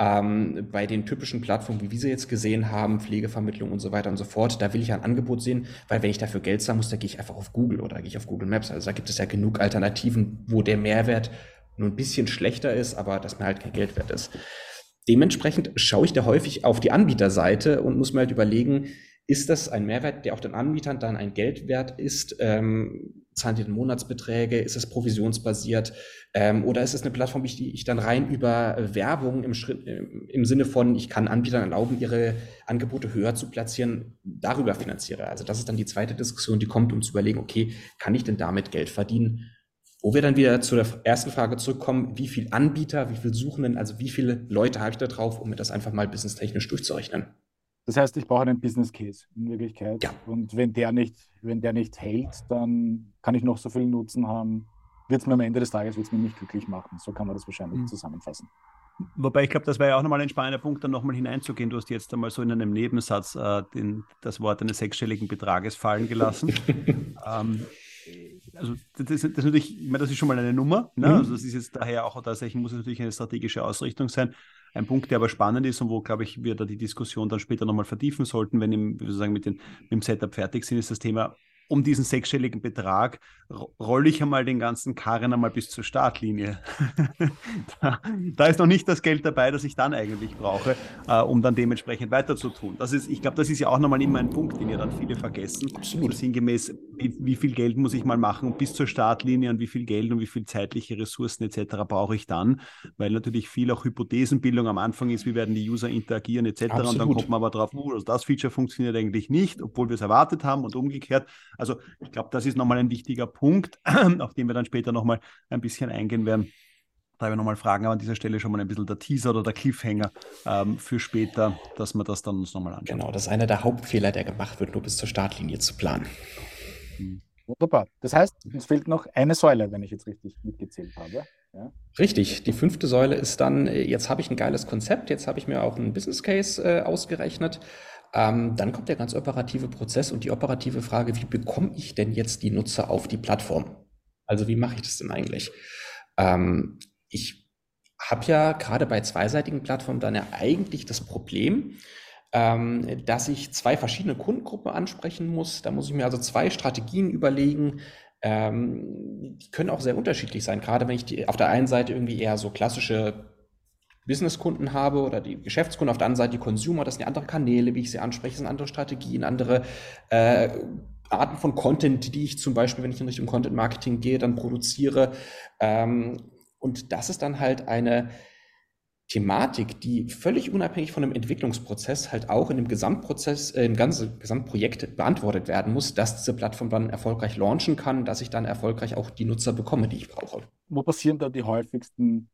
Ähm, bei den typischen Plattformen, wie wir sie jetzt gesehen haben, Pflegevermittlung und so weiter und so fort, da will ich ein Angebot sehen, weil wenn ich dafür Geld zahlen muss, da gehe ich einfach auf Google oder gehe ich auf Google Maps. Also da gibt es ja genug Alternativen, wo der Mehrwert nur ein bisschen schlechter ist, aber dass mir halt kein Geld wert ist. Dementsprechend schaue ich da häufig auf die Anbieterseite und muss mir halt überlegen, ist das ein Mehrwert, der auch den Anbietern dann ein Geld wert ist? Ähm, zahlen die dann Monatsbeträge? Ist es provisionsbasiert? Ähm, oder ist es eine Plattform, die ich dann rein über Werbung im, Schritt, im Sinne von, ich kann Anbietern erlauben, ihre Angebote höher zu platzieren, darüber finanziere? Also das ist dann die zweite Diskussion, die kommt, um zu überlegen, okay, kann ich denn damit Geld verdienen? Wo wir dann wieder zu der ersten Frage zurückkommen, wie viel Anbieter, wie viel Suchenden, also wie viele Leute habe ich da drauf, um mir das einfach mal businesstechnisch durchzurechnen. Das heißt, ich brauche einen Business Case in Wirklichkeit. Ja. Und wenn der nicht, wenn der nicht hält, dann kann ich noch so viel Nutzen haben, wird es mir am Ende des Tages wird's mir nicht glücklich machen. So kann man das wahrscheinlich mhm. zusammenfassen. Wobei ich glaube, das wäre ja auch nochmal ein spannender Punkt, dann nochmal hineinzugehen. Du hast jetzt einmal so in einem Nebensatz äh, den, das Wort eines sechsstelligen Betrages fallen gelassen. ähm, also das, das, das, natürlich, ich meine, das ist schon mal eine Nummer. Ne? Mhm. Also das ist jetzt daher auch tatsächlich, muss es natürlich eine strategische Ausrichtung sein. Ein Punkt, der aber spannend ist und wo, glaube ich, wir da die Diskussion dann später nochmal vertiefen sollten, wenn im, sozusagen mit, den, mit dem Setup fertig sind, ist das Thema um diesen sechsstelligen Betrag rolle ich einmal den ganzen Karren einmal bis zur Startlinie. da, da, ist noch nicht das Geld dabei, das ich dann eigentlich brauche, äh, um dann dementsprechend weiter zu tun. Das ist, ich glaube, das ist ja auch nochmal immer ein Punkt, den ja dann viele vergessen. Absolut. Also sinngemäß, wie, wie, viel Geld muss ich mal machen bis zur Startlinie und wie viel Geld und wie viel zeitliche Ressourcen etc. brauche ich dann, weil natürlich viel auch Hypothesenbildung am Anfang ist, wie werden die User interagieren etc. Absolut. Und dann kommt man aber drauf, uh, also das Feature funktioniert eigentlich nicht, obwohl wir es erwartet haben und umgekehrt. Also ich glaube, das ist nochmal ein wichtiger Punkt, auf den wir dann später nochmal ein bisschen eingehen werden. Da habe ich nochmal Fragen, aber an dieser Stelle schon mal ein bisschen der Teaser oder der Cliffhanger ähm, für später, dass wir das dann uns nochmal anschauen. Genau, das ist einer der Hauptfehler, der gemacht wird, nur bis zur Startlinie zu planen. Hm. Wunderbar. Das heißt, es fehlt noch eine Säule, wenn ich jetzt richtig mitgezählt habe. Ja? Richtig. Die fünfte Säule ist dann, äh, jetzt habe ich ein geiles Konzept, jetzt habe ich mir auch einen Business Case äh, ausgerechnet. Ähm, dann kommt der ganz operative Prozess und die operative Frage, wie bekomme ich denn jetzt die Nutzer auf die Plattform? Also wie mache ich das denn eigentlich? Ähm, ich habe ja gerade bei zweiseitigen Plattformen dann ja eigentlich das Problem, ähm, dass ich zwei verschiedene Kundengruppen ansprechen muss. Da muss ich mir also zwei Strategien überlegen. Ähm, die können auch sehr unterschiedlich sein, gerade wenn ich die auf der einen Seite irgendwie eher so klassische Businesskunden habe oder die Geschäftskunden, auf der anderen Seite die Consumer, das sind andere Kanäle, wie ich sie anspreche, das sind andere Strategien, andere äh, Arten von Content, die ich zum Beispiel, wenn ich in Richtung Content Marketing gehe, dann produziere. Ähm, und das ist dann halt eine Thematik, die völlig unabhängig von einem Entwicklungsprozess halt auch in dem Gesamtprozess, äh, im ganzen Gesamtprojekt beantwortet werden muss, dass diese Plattform dann erfolgreich launchen kann, dass ich dann erfolgreich auch die Nutzer bekomme, die ich brauche. Wo passieren da die häufigsten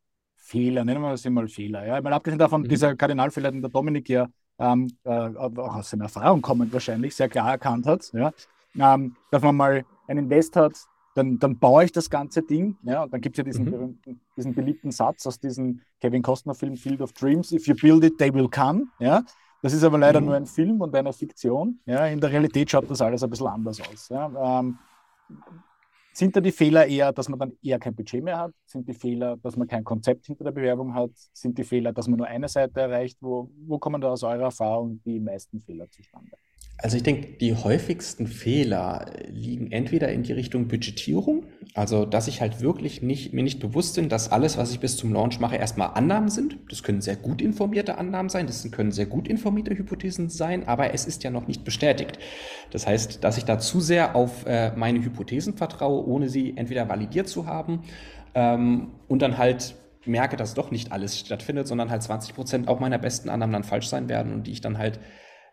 Fehler, nennen wir das immer Fehler. Ja? Mal abgesehen davon, mhm. dieser Kardinalfehler, den der Dominik ja ähm, äh, auch aus seiner Erfahrung kommend wahrscheinlich sehr klar erkannt hat, ja? Ähm, dass man mal einen Invest hat, dann, dann baue ich das ganze Ding. Ja? Und dann gibt es ja diesen, mhm. berühmten, diesen beliebten Satz aus diesem Kevin Costner-Film Field of Dreams: If you build it, they will come. Ja? Das ist aber leider mhm. nur ein Film und eine Fiktion. Ja? In der Realität schaut das alles ein bisschen anders aus. Ja? Ähm, sind da die Fehler eher, dass man dann eher kein Budget mehr hat? Sind die Fehler, dass man kein Konzept hinter der Bewerbung hat? Sind die Fehler, dass man nur eine Seite erreicht? Wo, wo kommen da aus eurer Erfahrung die meisten Fehler zustande? Also ich denke, die häufigsten Fehler liegen entweder in die Richtung Budgetierung, also dass ich halt wirklich nicht, mir nicht bewusst bin, dass alles, was ich bis zum Launch mache, erstmal Annahmen sind. Das können sehr gut informierte Annahmen sein, das können sehr gut informierte Hypothesen sein, aber es ist ja noch nicht bestätigt. Das heißt, dass ich da zu sehr auf äh, meine Hypothesen vertraue, ohne sie entweder validiert zu haben ähm, und dann halt merke, dass doch nicht alles stattfindet, sondern halt 20 Prozent auch meiner besten Annahmen dann falsch sein werden und die ich dann halt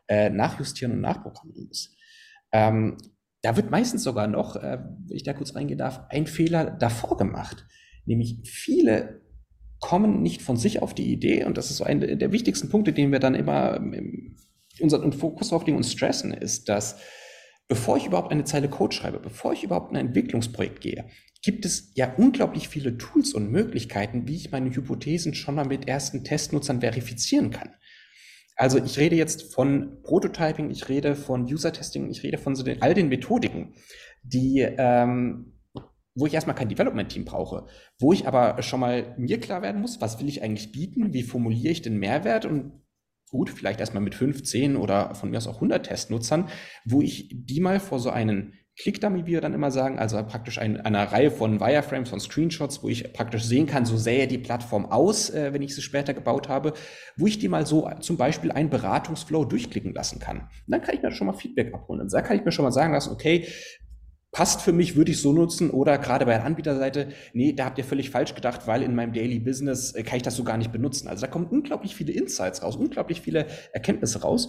äh, nachjustieren und nachprogrammieren muss. Ähm, da wird meistens sogar noch, äh, wenn ich da kurz reingehen darf, ein Fehler davor gemacht. Nämlich viele kommen nicht von sich auf die Idee, und das ist so einer der wichtigsten Punkte, den wir dann immer unseren Fokus drauf legen und stressen, ist, dass bevor ich überhaupt eine Zeile Code schreibe, bevor ich überhaupt in ein Entwicklungsprojekt gehe, gibt es ja unglaublich viele Tools und Möglichkeiten, wie ich meine Hypothesen schon mal mit ersten Testnutzern verifizieren kann. Also ich rede jetzt von Prototyping, ich rede von User-Testing, ich rede von so den, all den Methodiken, die, ähm, wo ich erstmal kein Development-Team brauche, wo ich aber schon mal mir klar werden muss, was will ich eigentlich bieten, wie formuliere ich den Mehrwert? Und gut, vielleicht erstmal mit 15 oder von mir aus auch 100 Testnutzern, wo ich die mal vor so einen Clickdummy, wie wir dann immer sagen, also praktisch ein, eine Reihe von Wireframes, von Screenshots, wo ich praktisch sehen kann, so sähe die Plattform aus, äh, wenn ich sie später gebaut habe, wo ich die mal so zum Beispiel einen Beratungsflow durchklicken lassen kann. Und dann kann ich mir schon mal Feedback abholen. Und da kann ich mir schon mal sagen lassen, okay, passt für mich, würde ich so nutzen oder gerade bei der Anbieterseite, nee, da habt ihr völlig falsch gedacht, weil in meinem Daily Business äh, kann ich das so gar nicht benutzen. Also da kommen unglaublich viele Insights raus, unglaublich viele Erkenntnisse raus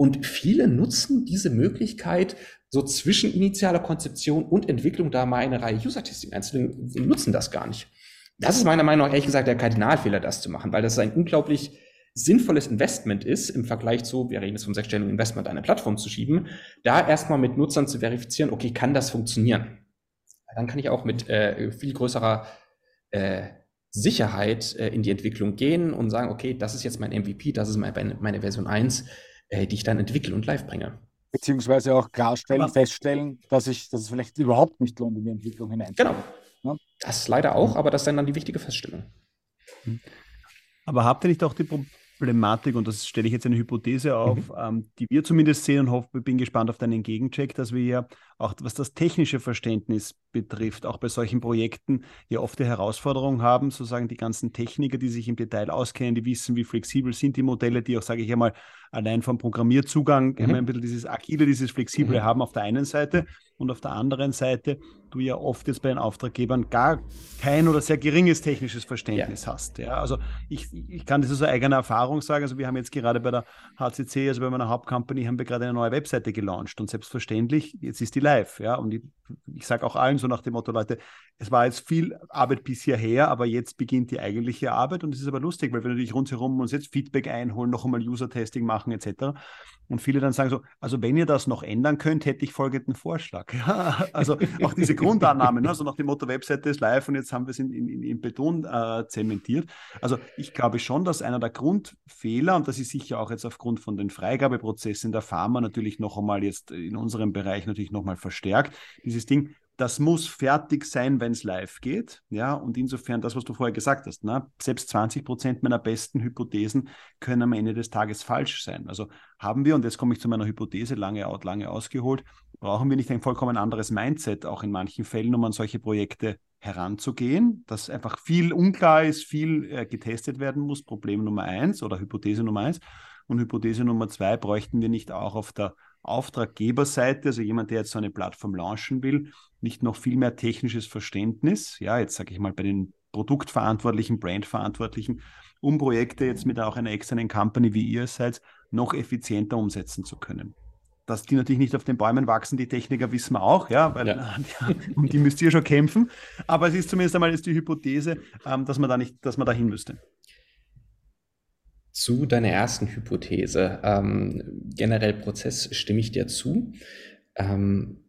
und viele nutzen diese Möglichkeit, so zwischen initialer Konzeption und Entwicklung da mal eine Reihe User-Testing einzulegen, nutzen das gar nicht. Das ist meiner Meinung nach ehrlich gesagt der Kardinalfehler, das zu machen, weil das ein unglaublich sinnvolles Investment ist, im Vergleich zu, wir reden jetzt vom sechsstelligen Investment, eine Plattform zu schieben, da erstmal mit Nutzern zu verifizieren, okay, kann das funktionieren? Dann kann ich auch mit äh, viel größerer äh, Sicherheit äh, in die Entwicklung gehen und sagen, okay, das ist jetzt mein MVP, das ist meine, meine Version 1, äh, die ich dann entwickle und live bringe. Beziehungsweise auch klarstellen, aber feststellen, dass ich, dass es vielleicht überhaupt nicht lohnt, in die Entwicklung hinein. Genau. Ja? Das leider auch, aber das ist dann die wichtige Feststellung. Aber habt ihr nicht auch die Problematik, und das stelle ich jetzt eine Hypothese auf, mhm. ähm, die wir zumindest sehen und hoffe, bin gespannt auf deinen Gegencheck, dass wir ja auch, was das technische Verständnis betrifft, auch bei solchen Projekten ja oft die Herausforderung haben, sozusagen die ganzen Techniker, die sich im Detail auskennen, die wissen, wie flexibel sind die Modelle, die auch, sage ich einmal, allein vom Programmierzugang mhm. ein bisschen dieses Agile, dieses Flexible mhm. haben auf der einen Seite und auf der anderen Seite du ja oft jetzt bei den Auftraggebern gar kein oder sehr geringes technisches Verständnis ja. hast. Ja, also ich, ich kann das aus eigener Erfahrung sagen. Also wir haben jetzt gerade bei der HCC, also bei meiner Hauptcompany, haben wir gerade eine neue Webseite gelauncht und selbstverständlich, jetzt ist die live. Ja, und ich, ich sage auch allen so nach dem Motto, Leute, es war jetzt viel Arbeit bis hierher, aber jetzt beginnt die eigentliche Arbeit und es ist aber lustig, weil wir natürlich rundherum uns jetzt Feedback einholen, noch einmal User-Testing machen etc. Und viele dann sagen so, also wenn ihr das noch ändern könnt, hätte ich folgenden Vorschlag. Ja, also auch diese Grundannahme, ne? also nach dem Motto, Webseite ist live und jetzt haben wir es in, in, in Beton äh, zementiert. Also ich glaube schon, dass einer der Grundfehler, und das ist sicher auch jetzt aufgrund von den Freigabeprozessen der Pharma natürlich noch einmal jetzt in unserem Bereich natürlich noch mal verstärkt, dieses Ding, das muss fertig sein, wenn es live geht. Ja, und insofern das, was du vorher gesagt hast, ne? selbst 20 Prozent meiner besten Hypothesen können am Ende des Tages falsch sein. Also haben wir, und jetzt komme ich zu meiner Hypothese, lange, lange ausgeholt, brauchen wir nicht ein vollkommen anderes Mindset, auch in manchen Fällen, um an solche Projekte heranzugehen, dass einfach viel unklar ist, viel äh, getestet werden muss. Problem Nummer eins oder Hypothese Nummer eins. Und Hypothese Nummer zwei bräuchten wir nicht auch auf der Auftraggeberseite, also jemand, der jetzt so eine Plattform launchen will, nicht noch viel mehr technisches Verständnis, ja, jetzt sage ich mal bei den Produktverantwortlichen, Brandverantwortlichen, um Projekte jetzt mit auch einer externen Company wie ihr seid, noch effizienter umsetzen zu können. Dass die natürlich nicht auf den Bäumen wachsen, die Techniker wissen wir auch, ja, weil ja. um die müsst ihr schon kämpfen. Aber es ist zumindest einmal jetzt die Hypothese, ähm, dass man da nicht, dass man dahin müsste. Zu deiner ersten Hypothese. Ähm, generell Prozess stimme ich dir zu. Ähm,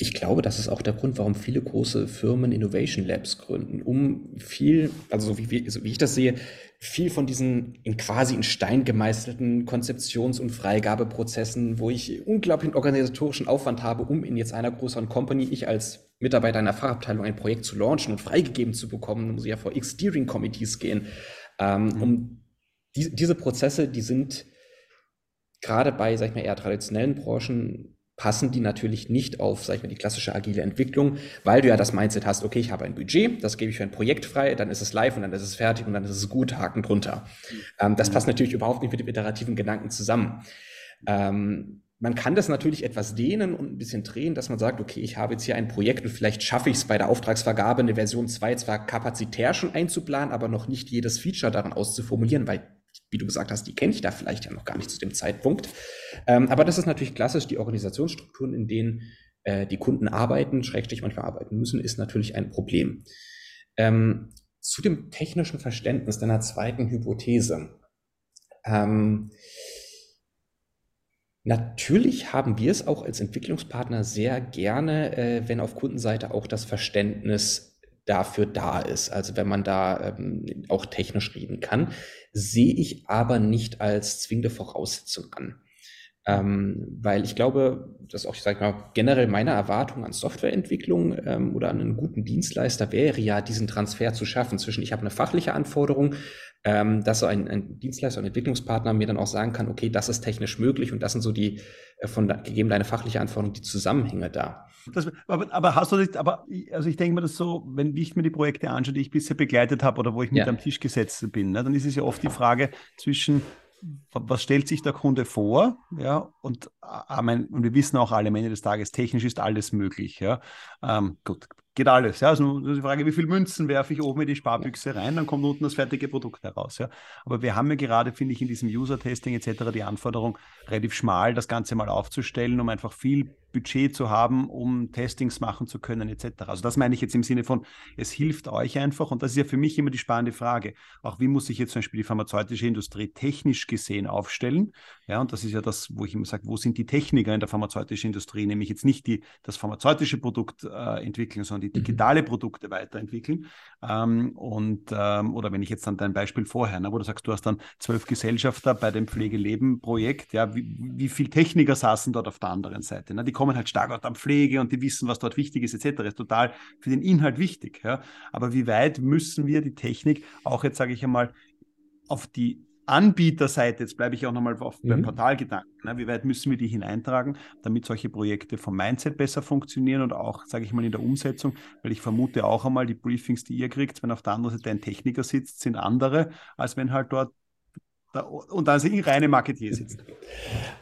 ich glaube, das ist auch der Grund, warum viele große Firmen Innovation Labs gründen, um viel, also so wie, so wie ich das sehe, viel von diesen in quasi in Stein gemeißelten Konzeptions- und Freigabeprozessen, wo ich unglaublichen organisatorischen Aufwand habe, um in jetzt einer größeren Company, ich als Mitarbeiter einer Fachabteilung ein Projekt zu launchen und freigegeben zu bekommen, muss ich ja vor X Steering Committees gehen, ähm, mhm. um die, diese Prozesse, die sind gerade bei, sag ich mal, eher traditionellen Branchen passen die natürlich nicht auf, sag ich mal, die klassische agile Entwicklung, weil du ja das Mindset hast, okay, ich habe ein Budget, das gebe ich für ein Projekt frei, dann ist es live und dann ist es fertig und dann ist es gut, Haken drunter. Ähm, das passt natürlich überhaupt nicht mit dem iterativen Gedanken zusammen. Ähm, man kann das natürlich etwas dehnen und ein bisschen drehen, dass man sagt, okay, ich habe jetzt hier ein Projekt und vielleicht schaffe ich es bei der Auftragsvergabe eine Version 2 zwar kapazitär schon einzuplanen, aber noch nicht jedes Feature daran auszuformulieren, weil wie du gesagt hast, die kenne ich da vielleicht ja noch gar nicht zu dem Zeitpunkt. Ähm, aber das ist natürlich klassisch, die Organisationsstrukturen, in denen äh, die Kunden arbeiten, schrägstrich manchmal arbeiten müssen, ist natürlich ein Problem. Ähm, zu dem technischen Verständnis deiner zweiten Hypothese. Ähm, Natürlich haben wir es auch als Entwicklungspartner sehr gerne, äh, wenn auf Kundenseite auch das Verständnis dafür da ist. Also wenn man da ähm, auch technisch reden kann, sehe ich aber nicht als zwingende Voraussetzung an. Ähm, weil ich glaube, dass auch, ich sage mal, generell meine Erwartung an Softwareentwicklung ähm, oder an einen guten Dienstleister wäre ja, diesen Transfer zu schaffen zwischen, ich habe eine fachliche Anforderung, ähm, dass so ein, ein Dienstleister, ein Entwicklungspartner mir dann auch sagen kann, okay, das ist technisch möglich und das sind so die äh, von gegeben deine fachliche Anforderung, die Zusammenhänge da. Das, aber, aber, hast du nicht, aber also ich denke mir das so, wenn ich mir die Projekte anschaue, die ich bisher begleitet habe oder wo ich mit ja. am Tisch gesetzt bin, ne, dann ist es ja oft die Frage zwischen was stellt sich der Kunde vor? Ja, und, und wir wissen auch alle am Ende des Tages, technisch ist alles möglich. Ja, ähm, gut, geht alles. Ja, also die Frage, wie viele Münzen werfe ich oben in die Sparbüchse rein, dann kommt unten das fertige Produkt heraus. Ja, aber wir haben ja gerade, finde ich, in diesem User-Testing etc. die Anforderung, relativ schmal das Ganze mal aufzustellen, um einfach viel Budget zu haben, um Testings machen zu können, etc. Also das meine ich jetzt im Sinne von, es hilft euch einfach und das ist ja für mich immer die spannende Frage. Auch wie muss sich jetzt zum Beispiel die pharmazeutische Industrie technisch gesehen aufstellen? Ja, und das ist ja das, wo ich immer sage, wo sind die Techniker in der pharmazeutischen Industrie, nämlich jetzt nicht die das pharmazeutische Produkt äh, entwickeln, sondern die mhm. digitale Produkte weiterentwickeln. Ähm, und ähm, oder wenn ich jetzt dann dein Beispiel vorher, ne, wo du sagst, du hast dann zwölf Gesellschafter bei dem Pflegeleben-Projekt, ja, wie, wie viele Techniker saßen dort auf der anderen Seite? Ne? Die kommen halt stark aus der Pflege und die wissen, was dort wichtig ist, etc. Ist total für den Inhalt wichtig. Ja? Aber wie weit müssen wir die Technik auch jetzt, sage ich einmal, auf die Anbieterseite, jetzt bleibe ich auch nochmal auf mhm. beim Portalgedanken, ne, wie weit müssen wir die hineintragen, damit solche Projekte vom Mindset besser funktionieren und auch, sage ich mal, in der Umsetzung, weil ich vermute auch einmal, die Briefings, die ihr kriegt, wenn auf der anderen Seite ein Techniker sitzt, sind andere, als wenn halt dort und da sie reine Marketier sitzt.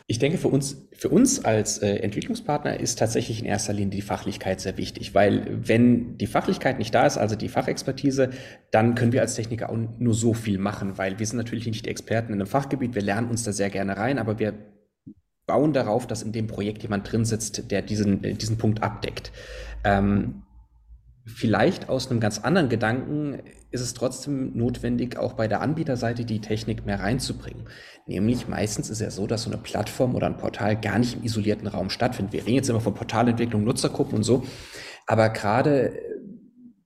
Ich denke, für uns, für uns als äh, Entwicklungspartner ist tatsächlich in erster Linie die Fachlichkeit sehr wichtig, weil wenn die Fachlichkeit nicht da ist, also die Fachexpertise, dann können wir als Techniker auch nur so viel machen, weil wir sind natürlich nicht die Experten in einem Fachgebiet, wir lernen uns da sehr gerne rein, aber wir bauen darauf, dass in dem Projekt jemand drin sitzt, der diesen, diesen Punkt abdeckt. Ähm, vielleicht aus einem ganz anderen Gedanken ist es trotzdem notwendig, auch bei der Anbieterseite die Technik mehr reinzubringen. Nämlich meistens ist ja so, dass so eine Plattform oder ein Portal gar nicht im isolierten Raum stattfindet. Wir reden jetzt immer von Portalentwicklung, Nutzergruppen und so. Aber gerade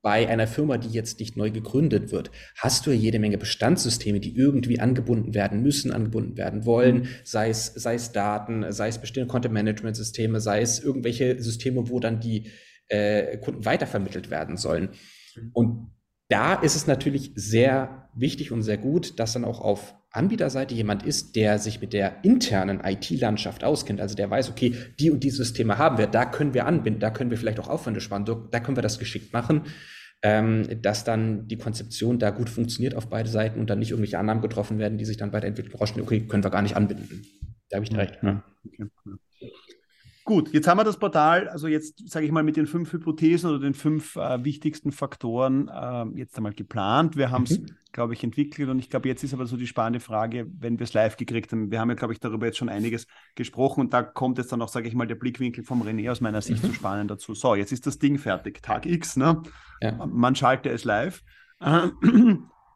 bei einer Firma, die jetzt nicht neu gegründet wird, hast du ja jede Menge Bestandssysteme, die irgendwie angebunden werden müssen, angebunden werden wollen, sei es, sei es Daten, sei es bestimmte Content-Management-Systeme, sei es irgendwelche Systeme, wo dann die äh, Kunden weitervermittelt werden sollen. Mhm. Und da ist es natürlich sehr wichtig und sehr gut, dass dann auch auf Anbieterseite jemand ist, der sich mit der internen IT-Landschaft auskennt, also der weiß, okay, die und die Systeme haben wir, da können wir anbinden, da können wir vielleicht auch Aufwände sparen, da können wir das geschickt machen, ähm, dass dann die Konzeption da gut funktioniert auf beide Seiten und dann nicht irgendwelche Annahmen getroffen werden, die sich dann bei der Entwicklung rausstellen, okay, können wir gar nicht anbinden. Da habe ich recht. Ja. Okay. Gut, jetzt haben wir das Portal, also jetzt sage ich mal mit den fünf Hypothesen oder den fünf äh, wichtigsten Faktoren äh, jetzt einmal geplant. Wir haben es, mhm. glaube ich, entwickelt und ich glaube, jetzt ist aber so die spannende Frage, wenn wir es live gekriegt haben. Wir haben ja, glaube ich, darüber jetzt schon einiges gesprochen und da kommt jetzt dann auch, sage ich mal, der Blickwinkel vom René aus meiner Sicht mhm. so spannend dazu. So, jetzt ist das Ding fertig, Tag X, ne? Ja. Man schalte es live. Äh,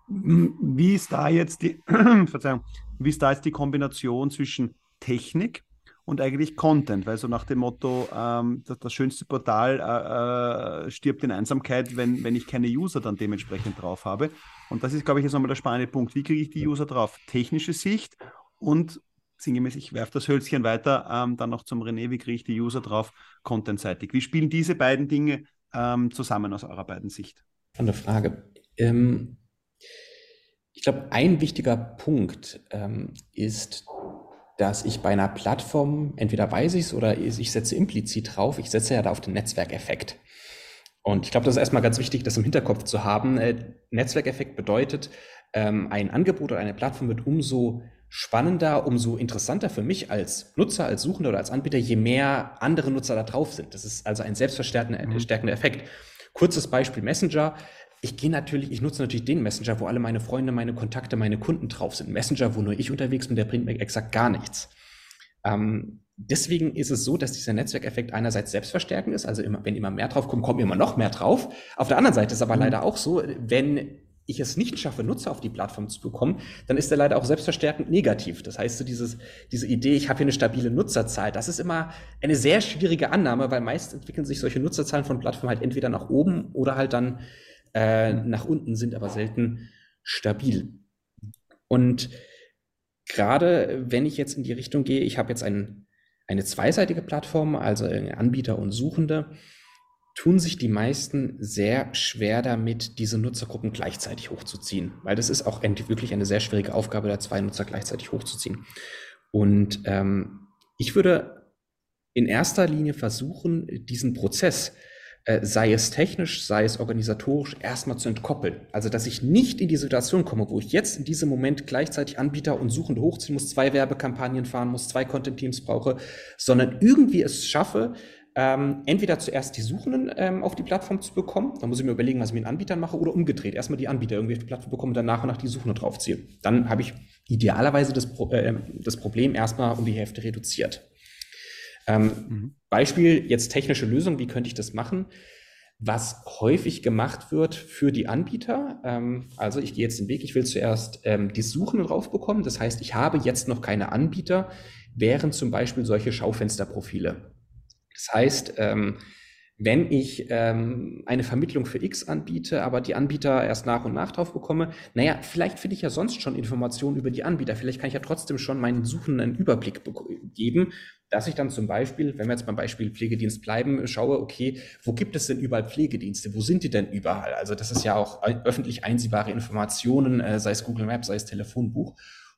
wie ist da jetzt die, Verzeihung, wie ist da jetzt die Kombination zwischen Technik, und eigentlich Content, weil so nach dem Motto, ähm, das, das, schönste Portal äh, äh, stirbt in Einsamkeit, wenn, wenn ich keine User dann dementsprechend drauf habe. Und das ist, glaube ich, jetzt nochmal der spannende Punkt. Wie kriege ich die User drauf? Technische Sicht und sinngemäß, ich werfe das Hölzchen weiter, ähm, dann noch zum René, wie kriege ich die User drauf, contentseitig? Wie spielen diese beiden Dinge ähm, zusammen aus eurer beiden Sicht? Eine Frage. Ähm, ich glaube, ein wichtiger Punkt ähm, ist, dass ich bei einer Plattform, entweder weiß ich es oder ich setze implizit drauf, ich setze ja da auf den Netzwerkeffekt. Und ich glaube, das ist erstmal ganz wichtig, das im Hinterkopf zu haben. Äh, Netzwerkeffekt bedeutet, ähm, ein Angebot oder eine Plattform wird umso spannender, umso interessanter für mich als Nutzer, als Suchender oder als Anbieter, je mehr andere Nutzer da drauf sind. Das ist also ein selbstverstärkender mhm. Effekt. Kurzes Beispiel Messenger ich gehe natürlich, ich nutze natürlich den Messenger, wo alle meine Freunde, meine Kontakte, meine Kunden drauf sind. Messenger, wo nur ich unterwegs bin, der bringt mir exakt gar nichts. Ähm, deswegen ist es so, dass dieser Netzwerkeffekt einerseits selbstverstärkend ist, also immer, wenn immer mehr drauf kommt, kommt immer noch mehr drauf. Auf der anderen Seite ist aber mhm. leider auch so, wenn ich es nicht schaffe, Nutzer auf die Plattform zu bekommen, dann ist er leider auch selbstverstärkend negativ. Das heißt, so dieses, diese Idee, ich habe hier eine stabile Nutzerzahl, das ist immer eine sehr schwierige Annahme, weil meist entwickeln sich solche Nutzerzahlen von Plattformen halt entweder nach oben oder halt dann äh, nach unten, sind aber selten stabil. Und gerade wenn ich jetzt in die Richtung gehe, ich habe jetzt ein, eine zweiseitige Plattform, also Anbieter und Suchende, tun sich die meisten sehr schwer damit, diese Nutzergruppen gleichzeitig hochzuziehen, weil das ist auch wirklich eine sehr schwierige Aufgabe, da zwei Nutzer gleichzeitig hochzuziehen. Und ähm, ich würde in erster Linie versuchen, diesen Prozess äh, sei es technisch, sei es organisatorisch, erstmal zu entkoppeln. Also, dass ich nicht in die Situation komme, wo ich jetzt in diesem Moment gleichzeitig Anbieter und Suchende hochziehen muss, zwei Werbekampagnen fahren muss, zwei Content-Teams brauche, sondern irgendwie es schaffe, ähm, entweder zuerst die Suchenden ähm, auf die Plattform zu bekommen, dann muss ich mir überlegen, was ich mit den Anbietern mache, oder umgedreht, erstmal die Anbieter irgendwie auf die Plattform bekommen dann nach und nach die Suchenden draufziehen. Dann habe ich idealerweise das, Pro äh, das Problem erstmal um die Hälfte reduziert. Ähm, mhm. Beispiel, jetzt technische Lösung, wie könnte ich das machen? Was häufig gemacht wird für die Anbieter, ähm, also ich gehe jetzt den Weg, ich will zuerst ähm, die Suchenden draufbekommen, das heißt, ich habe jetzt noch keine Anbieter, wären zum Beispiel solche Schaufensterprofile. Das heißt, ähm, wenn ich ähm, eine Vermittlung für X anbiete, aber die Anbieter erst nach und nach drauf bekomme, naja, vielleicht finde ich ja sonst schon Informationen über die Anbieter. Vielleicht kann ich ja trotzdem schon meinen Suchenden einen Überblick geben, dass ich dann zum Beispiel, wenn wir jetzt beim Beispiel Pflegedienst bleiben, schaue, okay, wo gibt es denn überall Pflegedienste? Wo sind die denn überall? Also das ist ja auch öffentlich einsehbare Informationen, äh, sei es Google Maps, sei es Telefonbuch,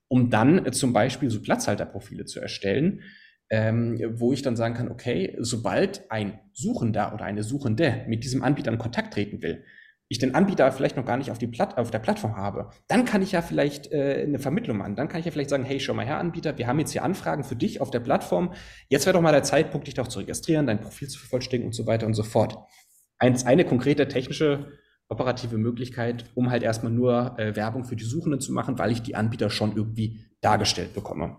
um dann äh, zum Beispiel so Platzhalterprofile zu erstellen ähm, wo ich dann sagen kann, okay, sobald ein Suchender oder eine Suchende mit diesem Anbieter in Kontakt treten will, ich den Anbieter vielleicht noch gar nicht auf, die Platt, auf der Plattform habe, dann kann ich ja vielleicht äh, eine Vermittlung machen. Dann kann ich ja vielleicht sagen, hey, schau mal her, Anbieter, wir haben jetzt hier Anfragen für dich auf der Plattform. Jetzt wäre doch mal der Zeitpunkt, dich doch zu registrieren, dein Profil zu vervollständigen und so weiter und so fort. Eins, eine konkrete technische operative Möglichkeit, um halt erstmal nur äh, Werbung für die Suchenden zu machen, weil ich die Anbieter schon irgendwie dargestellt bekomme.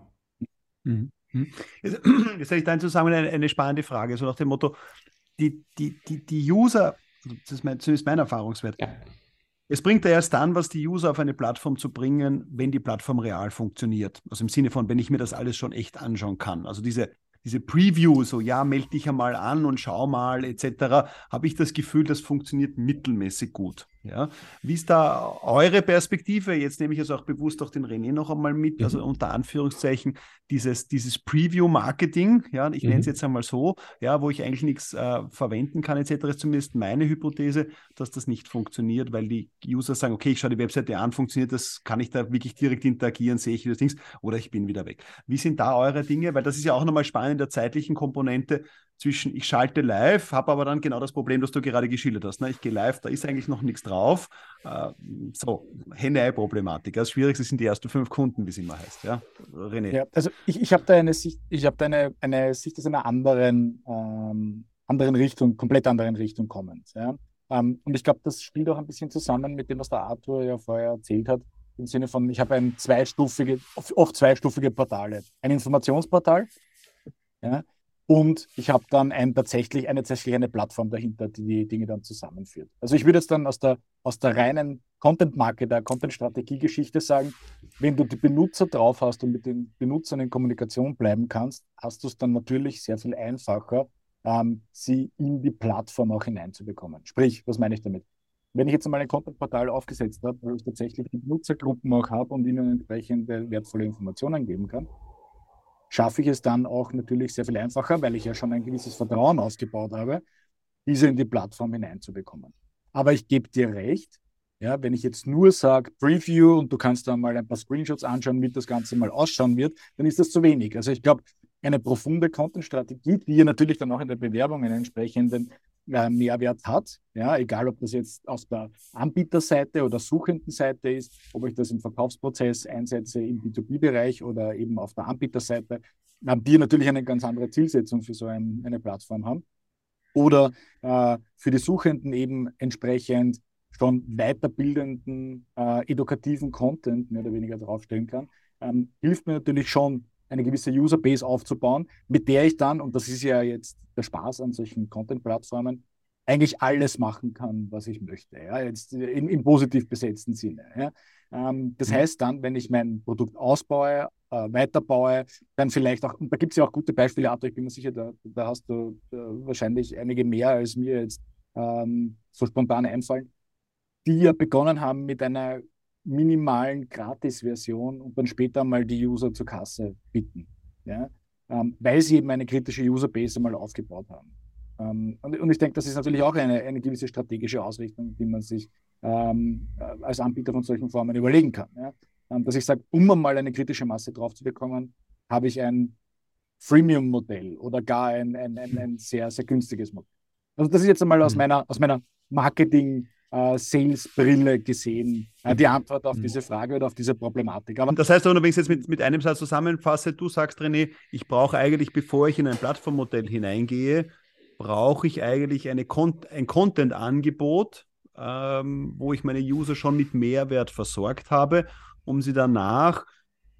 Mhm. Hm? Jetzt, jetzt habe ich da in Zusammenhang eine, eine, spannende Frage, so nach dem Motto, die, die, die, die User, das ist mein, zumindest mein Erfahrungswert, ja. es bringt ja erst dann, was die User auf eine Plattform zu bringen, wenn die Plattform real funktioniert. Also im Sinne von, wenn ich mir das alles schon echt anschauen kann. Also diese diese Preview, so ja, melde dich einmal an und schau mal etc., habe ich das Gefühl, das funktioniert mittelmäßig gut. Ja. Wie ist da eure Perspektive? Jetzt nehme ich also auch bewusst auch den René noch einmal mit, also mhm. also unter Anführungszeichen dieses, dieses Preview-Marketing, ja, ich mhm. nenne es jetzt einmal so, ja, wo ich eigentlich nichts äh, verwenden kann etc., ist zumindest meine Hypothese, dass das nicht funktioniert, weil die User sagen, okay, ich schaue die Webseite an, funktioniert das, kann ich da wirklich direkt interagieren, sehe ich das Dings oder ich bin wieder weg. Wie sind da eure Dinge? Weil das ist ja auch nochmal spannend in der zeitlichen Komponente, zwischen ich schalte live, habe aber dann genau das Problem, das du gerade geschildert hast. Ne? Ich gehe live, da ist eigentlich noch nichts drauf. Äh, so, Henne-Ei-Problematik. Das Schwierigste sind die ersten fünf Kunden, wie es immer heißt. Ja, René. Ja, also ich, ich habe da eine Sicht, ich habe da eine, eine Sicht aus einer anderen, ähm, anderen Richtung, komplett anderen Richtung kommend. Ja? Ähm, und ich glaube, das spielt auch ein bisschen zusammen mit dem, was der Arthur ja vorher erzählt hat. Im Sinne von, ich habe ein zweistufige, oft zweistufige Portale. Ein Informationsportal, ja, und ich habe dann ein, tatsächlich eine tatsächlich eine Plattform dahinter, die die Dinge dann zusammenführt. Also ich würde jetzt dann aus der, aus der reinen Content-Marke, der Content-Strategie-Geschichte sagen, wenn du die Benutzer drauf hast und mit den Benutzern in Kommunikation bleiben kannst, hast du es dann natürlich sehr viel einfacher, ähm, sie in die Plattform auch hineinzubekommen. Sprich, was meine ich damit? Wenn ich jetzt einmal ein Content-Portal aufgesetzt habe, wo ich tatsächlich die Benutzergruppen auch habe und ihnen entsprechende wertvolle Informationen geben kann, schaffe ich es dann auch natürlich sehr viel einfacher, weil ich ja schon ein gewisses Vertrauen ausgebaut habe, diese in die Plattform hineinzubekommen. Aber ich gebe dir recht, ja, wenn ich jetzt nur sage Preview und du kannst da mal ein paar Screenshots anschauen, wie das Ganze mal ausschauen wird, dann ist das zu wenig. Also ich glaube, eine profunde Content-Strategie, die ihr natürlich dann auch in der Bewerbung einen entsprechenden äh, Mehrwert hat. Ja, egal, ob das jetzt auf der Anbieterseite oder Suchendenseite ist, ob ich das im Verkaufsprozess einsetze im B2B-Bereich oder eben auf der Anbieterseite, haben die natürlich eine ganz andere Zielsetzung für so ein, eine Plattform haben. Oder äh, für die Suchenden eben entsprechend schon weiterbildenden, äh, edukativen Content mehr oder weniger draufstellen kann, ähm, hilft mir natürlich schon, eine gewisse Userbase aufzubauen, mit der ich dann, und das ist ja jetzt der Spaß an solchen Content-Plattformen, eigentlich alles machen kann, was ich möchte, ja, jetzt im, im positiv besetzten Sinne. Ja. Ähm, das mhm. heißt dann, wenn ich mein Produkt ausbaue, äh, weiterbaue, dann vielleicht auch, und da gibt es ja auch gute Beispiele, Arthur, ich bin mir sicher, da, da hast du äh, wahrscheinlich einige mehr als mir jetzt ähm, so spontan einfallen, die ja begonnen haben mit einer minimalen Gratis-Version und dann später mal die User zur Kasse bitten. Ja? Ähm, weil sie eben eine kritische Userbase mal aufgebaut haben. Ähm, und, und, ich denke, das ist natürlich auch eine, eine gewisse strategische Ausrichtung, die man sich ähm, äh, als Anbieter von solchen Formen überlegen kann. Ja? Ähm, dass ich sage, um mal eine kritische Masse drauf zu bekommen, habe ich ein Freemium-Modell oder gar ein, ein, ein, ein, sehr, sehr günstiges Modell. Also das ist jetzt einmal aus mhm. meiner, aus meiner Marketing- äh, Sales-Brille gesehen, äh, die Antwort auf mhm. diese Frage oder auf diese Problematik. Aber das heißt aber, wenn ich es jetzt mit, mit einem Satz zusammenfasse, du sagst, René, ich brauche eigentlich, bevor ich in ein Plattformmodell hineingehe, brauche ich eigentlich eine Con ein Content-Angebot, ähm, wo ich meine User schon mit Mehrwert versorgt habe, um sie danach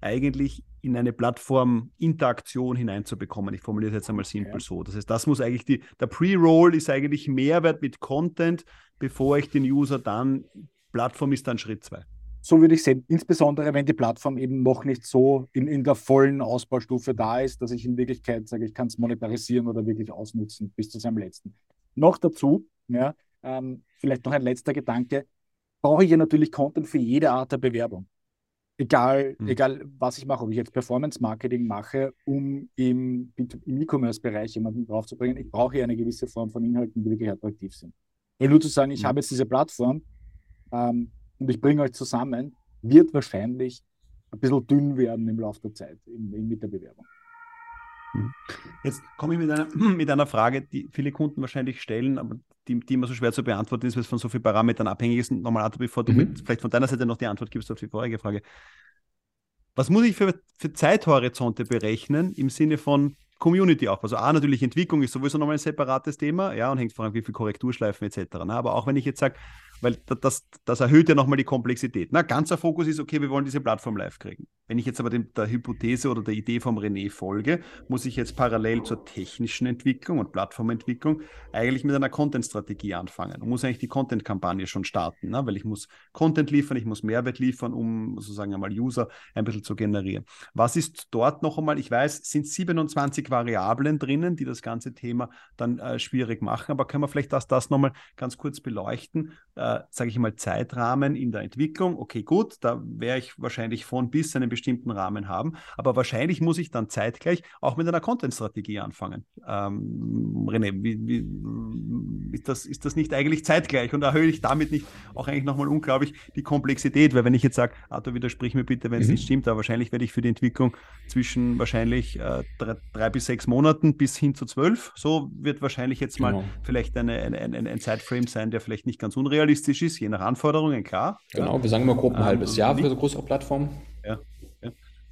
eigentlich in eine Plattform-Interaktion hineinzubekommen. Ich formuliere es jetzt einmal simpel okay. so. Das heißt, das muss eigentlich die, der Pre-Roll ist eigentlich Mehrwert mit Content, bevor ich den User dann, Plattform ist dann Schritt zwei. So würde ich sehen, insbesondere wenn die Plattform eben noch nicht so in, in der vollen Ausbaustufe da ist, dass ich in Wirklichkeit sage, ich kann es monetarisieren oder wirklich ausnutzen bis zu seinem letzten. Noch dazu, ja, ähm, vielleicht noch ein letzter Gedanke, brauche ich ja natürlich Content für jede Art der Bewerbung. Egal, hm. egal was ich mache, ob ich jetzt Performance-Marketing mache, um im, im E-Commerce-Bereich jemanden draufzubringen, ich brauche ja eine gewisse Form von Inhalten, die wirklich attraktiv sind. Weil nur zu sagen, ich hm. habe jetzt diese Plattform ähm, und ich bringe euch zusammen, wird wahrscheinlich ein bisschen dünn werden im Laufe der Zeit in, in, mit der Bewerbung. Hm. Jetzt komme ich mit einer, mit einer Frage, die viele Kunden wahrscheinlich stellen, aber die, die immer so schwer zu beantworten ist, weil es von so vielen Parametern abhängig ist. Nochmal, bevor du mhm. mit, vielleicht von deiner Seite noch die Antwort gibst auf die vorige Frage. Was muss ich für, für Zeithorizonte berechnen im Sinne von Community auch? Also A, natürlich Entwicklung ist sowieso nochmal ein separates Thema, ja, und hängt vor allem wie viel Korrekturschleifen etc. Ne? Aber auch wenn ich jetzt sage, weil das, das erhöht ja nochmal die Komplexität. Na, ganzer Fokus ist, okay, wir wollen diese Plattform live kriegen. Wenn ich jetzt aber dem, der Hypothese oder der Idee vom René folge, muss ich jetzt parallel zur technischen Entwicklung und Plattformentwicklung eigentlich mit einer Content-Strategie anfangen. Man muss eigentlich die Content-Kampagne schon starten, ne? weil ich muss Content liefern, ich muss Mehrwert liefern, um sozusagen einmal User ein bisschen zu generieren. Was ist dort noch einmal? Ich weiß, sind 27 Variablen drinnen, die das ganze Thema dann äh, schwierig machen, aber können wir vielleicht das, das nochmal ganz kurz beleuchten? Äh, sage ich mal, Zeitrahmen in der Entwicklung. Okay, gut, da werde ich wahrscheinlich von bis einen bestimmten Rahmen haben, aber wahrscheinlich muss ich dann zeitgleich auch mit einer Content-Strategie anfangen. Ähm, René, wie, wie, ist, das, ist das nicht eigentlich zeitgleich und erhöhe ich damit nicht auch eigentlich nochmal unglaublich die Komplexität? Weil wenn ich jetzt sage, Arthur, widersprich mir bitte, wenn es mhm. nicht stimmt, aber wahrscheinlich werde ich für die Entwicklung zwischen wahrscheinlich äh, drei, drei, bis sechs Monaten bis hin zu zwölf, so wird wahrscheinlich jetzt genau. mal vielleicht eine, eine, ein, ein Zeitframe sein, der vielleicht nicht ganz unrealistisch realistisch ist, je nach Anforderungen, klar. Genau, ja. wir sagen immer grob ein ähm, halbes Jahr für so größere Plattformen. Ja,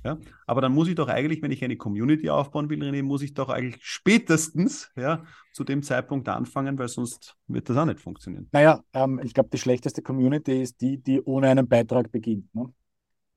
ja. Aber dann muss ich doch eigentlich, wenn ich eine Community aufbauen will, René, muss ich doch eigentlich spätestens ja, zu dem Zeitpunkt anfangen, weil sonst wird das auch nicht funktionieren. Naja, ähm, ich glaube, die schlechteste Community ist die, die ohne einen Beitrag beginnt. Ne?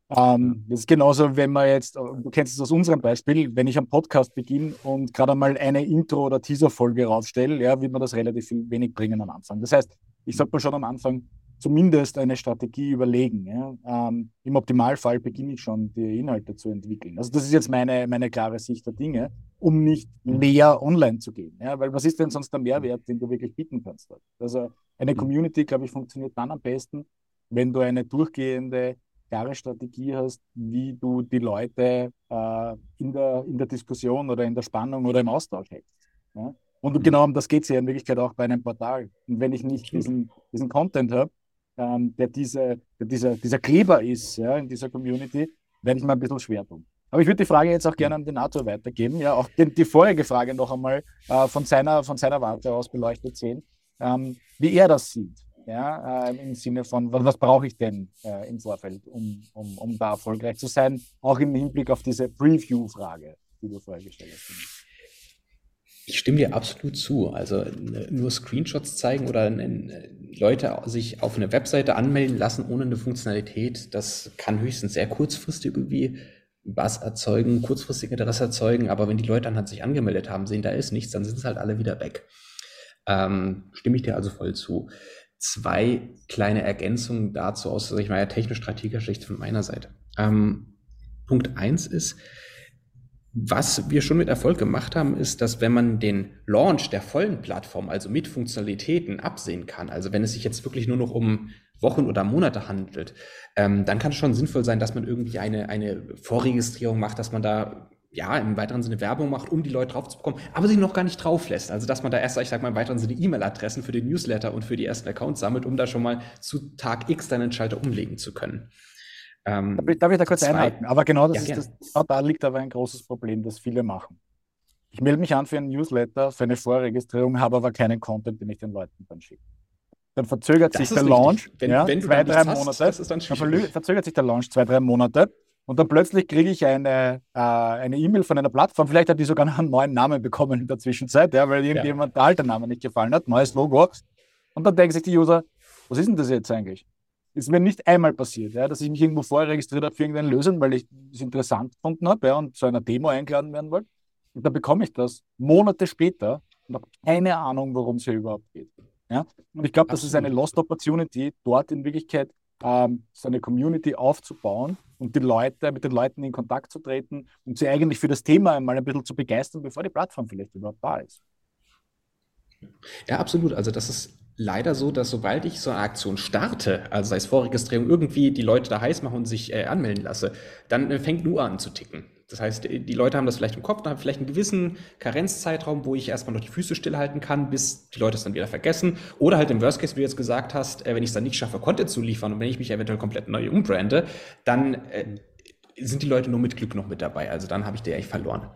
Ähm, das ist genauso, wenn man jetzt, du kennst es aus unserem Beispiel, wenn ich am Podcast beginne und gerade einmal eine Intro- oder Teaser-Folge raufstelle, ja, wird man das relativ wenig bringen am Anfang. Das heißt, ich sollte mir schon am Anfang zumindest eine Strategie überlegen. Ja. Ähm, Im Optimalfall beginne ich schon, die Inhalte zu entwickeln. Also das ist jetzt meine, meine klare Sicht der Dinge, um nicht näher online zu gehen. Ja. Weil was ist denn sonst der Mehrwert, den du wirklich bieten kannst? Also eine mhm. Community, glaube ich, funktioniert dann am besten, wenn du eine durchgehende klare Strategie hast, wie du die Leute äh, in, der, in der Diskussion oder in der Spannung oder im Austausch hältst. Ja? Und mhm. genau um das geht es ja in Wirklichkeit auch bei einem Portal. Und wenn ich nicht diesen, diesen Content habe, ähm, der, diese, der dieser, dieser Kleber ist ja, in dieser Community, werde ich mir ein bisschen schwer tun. Aber ich würde die Frage jetzt auch gerne an den Arthur weitergeben, ja, auch die, die vorherige Frage noch einmal äh, von, seiner, von seiner Warte aus beleuchtet sehen, ähm, wie er das sieht ja, äh, im Sinne von, was, was brauche ich denn äh, im Vorfeld, um, um, um da erfolgreich zu sein, auch im Hinblick auf diese Preview-Frage, die du vorher gestellt hast. Ich stimme dir absolut zu. Also nur Screenshots zeigen oder Leute sich auf eine Webseite anmelden lassen ohne eine Funktionalität, das kann höchstens sehr kurzfristig irgendwie was erzeugen, kurzfristig Interesse erzeugen, aber wenn die Leute dann halt sich angemeldet haben, sehen, da ist nichts, dann sind es halt alle wieder weg. Ähm, stimme ich dir also voll zu zwei kleine Ergänzungen dazu aus, sag ich mal, technisch-strategischer Sicht von meiner Seite. Ähm, Punkt eins ist, was wir schon mit Erfolg gemacht haben, ist, dass wenn man den Launch der vollen Plattform, also mit Funktionalitäten, absehen kann, also wenn es sich jetzt wirklich nur noch um Wochen oder Monate handelt, ähm, dann kann es schon sinnvoll sein, dass man irgendwie eine, eine Vorregistrierung macht, dass man da ja, im weiteren Sinne Werbung macht, um die Leute drauf zu bekommen, aber sie noch gar nicht drauf lässt. Also, dass man da erst, ich sag mal, im weiteren Sinne E-Mail-Adressen für den Newsletter und für die ersten Accounts sammelt, um da schon mal zu Tag X dann einen Schalter umlegen zu können. Ähm, Darf ich da kurz zwei, einhalten? Aber genau, das ja, ist das, genau da liegt aber ein großes Problem, das viele machen. Ich melde mich an für einen Newsletter, für eine Vorregistrierung, habe aber keinen Content, den ich den Leuten dann schicke. Dann verzögert das sich der Launch wenn, ja, wenn zwei, drei Monate. Hast, dann, dann verzögert sich der Launch zwei, drei Monate und dann plötzlich kriege ich eine äh, eine E-Mail von einer Plattform. Vielleicht hat die sogar einen neuen Namen bekommen in der Zwischenzeit, ja, weil irgendjemand ja. der alte Name nicht gefallen hat, neues Logo. Und dann denken sich die User, was ist denn das jetzt eigentlich? Ist mir nicht einmal passiert, ja, dass ich mich irgendwo vorregistriert habe für irgendeine Lösung, weil ich es interessant gefunden habe ja, und zu einer Demo eingeladen werden wollte. Und dann bekomme ich das Monate später und habe keine Ahnung, worum es hier überhaupt geht. Ja? Und ich glaube, das ist eine Lost Opportunity, dort in Wirklichkeit ähm, so eine Community aufzubauen und die Leute, mit den Leuten in Kontakt zu treten und sie eigentlich für das Thema einmal ein bisschen zu begeistern, bevor die Plattform vielleicht überhaupt da ist. Ja, absolut. Also das ist leider so, dass sobald ich so eine Aktion starte, also sei es Vorregistrierung, irgendwie die Leute da heiß machen und sich äh, anmelden lasse, dann äh, fängt nur an zu ticken. Das heißt, die Leute haben das vielleicht im Kopf, dann haben vielleicht einen gewissen Karenzzeitraum, wo ich erstmal noch die Füße stillhalten kann, bis die Leute es dann wieder vergessen. Oder halt im Worst Case, wie du jetzt gesagt hast, äh, wenn ich es dann nicht schaffe, Content zu liefern und wenn ich mich eventuell komplett neu umbrande, dann äh, sind die Leute nur mit Glück noch mit dabei. Also dann habe ich die echt verloren.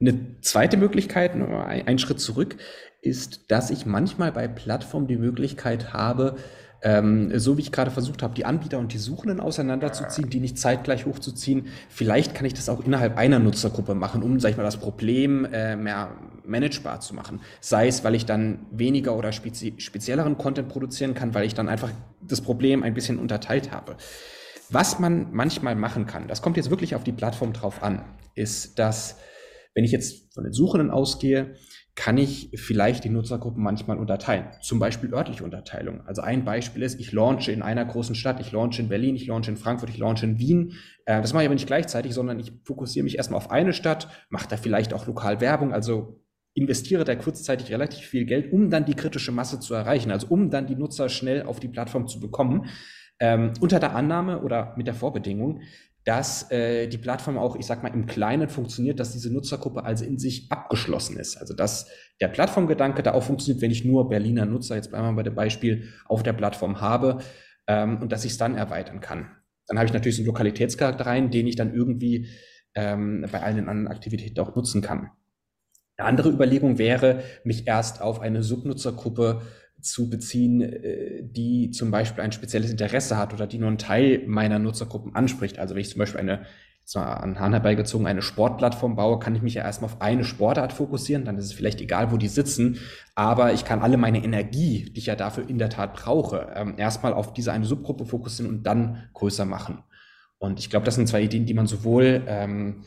Eine zweite Möglichkeit, ein Schritt zurück, ist, dass ich manchmal bei Plattformen die Möglichkeit habe, ähm, so wie ich gerade versucht habe, die Anbieter und die Suchenden auseinanderzuziehen, die nicht zeitgleich hochzuziehen. Vielleicht kann ich das auch innerhalb einer Nutzergruppe machen, um, sag ich mal, das Problem äh, mehr managebar zu machen. Sei es, weil ich dann weniger oder spezi spezielleren Content produzieren kann, weil ich dann einfach das Problem ein bisschen unterteilt habe. Was man manchmal machen kann, das kommt jetzt wirklich auf die Plattform drauf an, ist, dass, wenn ich jetzt von den Suchenden ausgehe, kann ich vielleicht die Nutzergruppen manchmal unterteilen. Zum Beispiel örtliche Unterteilung. Also ein Beispiel ist, ich launche in einer großen Stadt, ich launche in Berlin, ich launche in Frankfurt, ich launche in Wien. Äh, das mache ich aber nicht gleichzeitig, sondern ich fokussiere mich erstmal auf eine Stadt, mache da vielleicht auch lokal Werbung, also investiere da kurzzeitig relativ viel Geld, um dann die kritische Masse zu erreichen, also um dann die Nutzer schnell auf die Plattform zu bekommen. Ähm, unter der Annahme oder mit der Vorbedingung, dass äh, die Plattform auch, ich sag mal, im Kleinen funktioniert, dass diese Nutzergruppe also in sich abgeschlossen ist. Also dass der Plattformgedanke da auch funktioniert, wenn ich nur Berliner Nutzer, jetzt bleiben wir bei dem Beispiel, auf der Plattform habe ähm, und dass ich es dann erweitern kann. Dann habe ich natürlich so einen Lokalitätscharakter rein, den ich dann irgendwie ähm, bei allen anderen Aktivitäten auch nutzen kann. Eine andere Überlegung wäre, mich erst auf eine Subnutzergruppe zu beziehen, äh, die zum Beispiel ein spezielles Interesse hat oder die nur einen Teil meiner Nutzergruppen anspricht. Also wenn ich zum Beispiel eine, so an Hahn herbeigezogen, eine Sportplattform baue, kann ich mich ja erstmal auf eine Sportart fokussieren, dann ist es vielleicht egal, wo die sitzen, aber ich kann alle meine Energie, die ich ja dafür in der Tat brauche, ähm, erstmal auf diese eine Subgruppe fokussieren und dann größer machen. Und ich glaube, das sind zwei Ideen, die man sowohl ähm,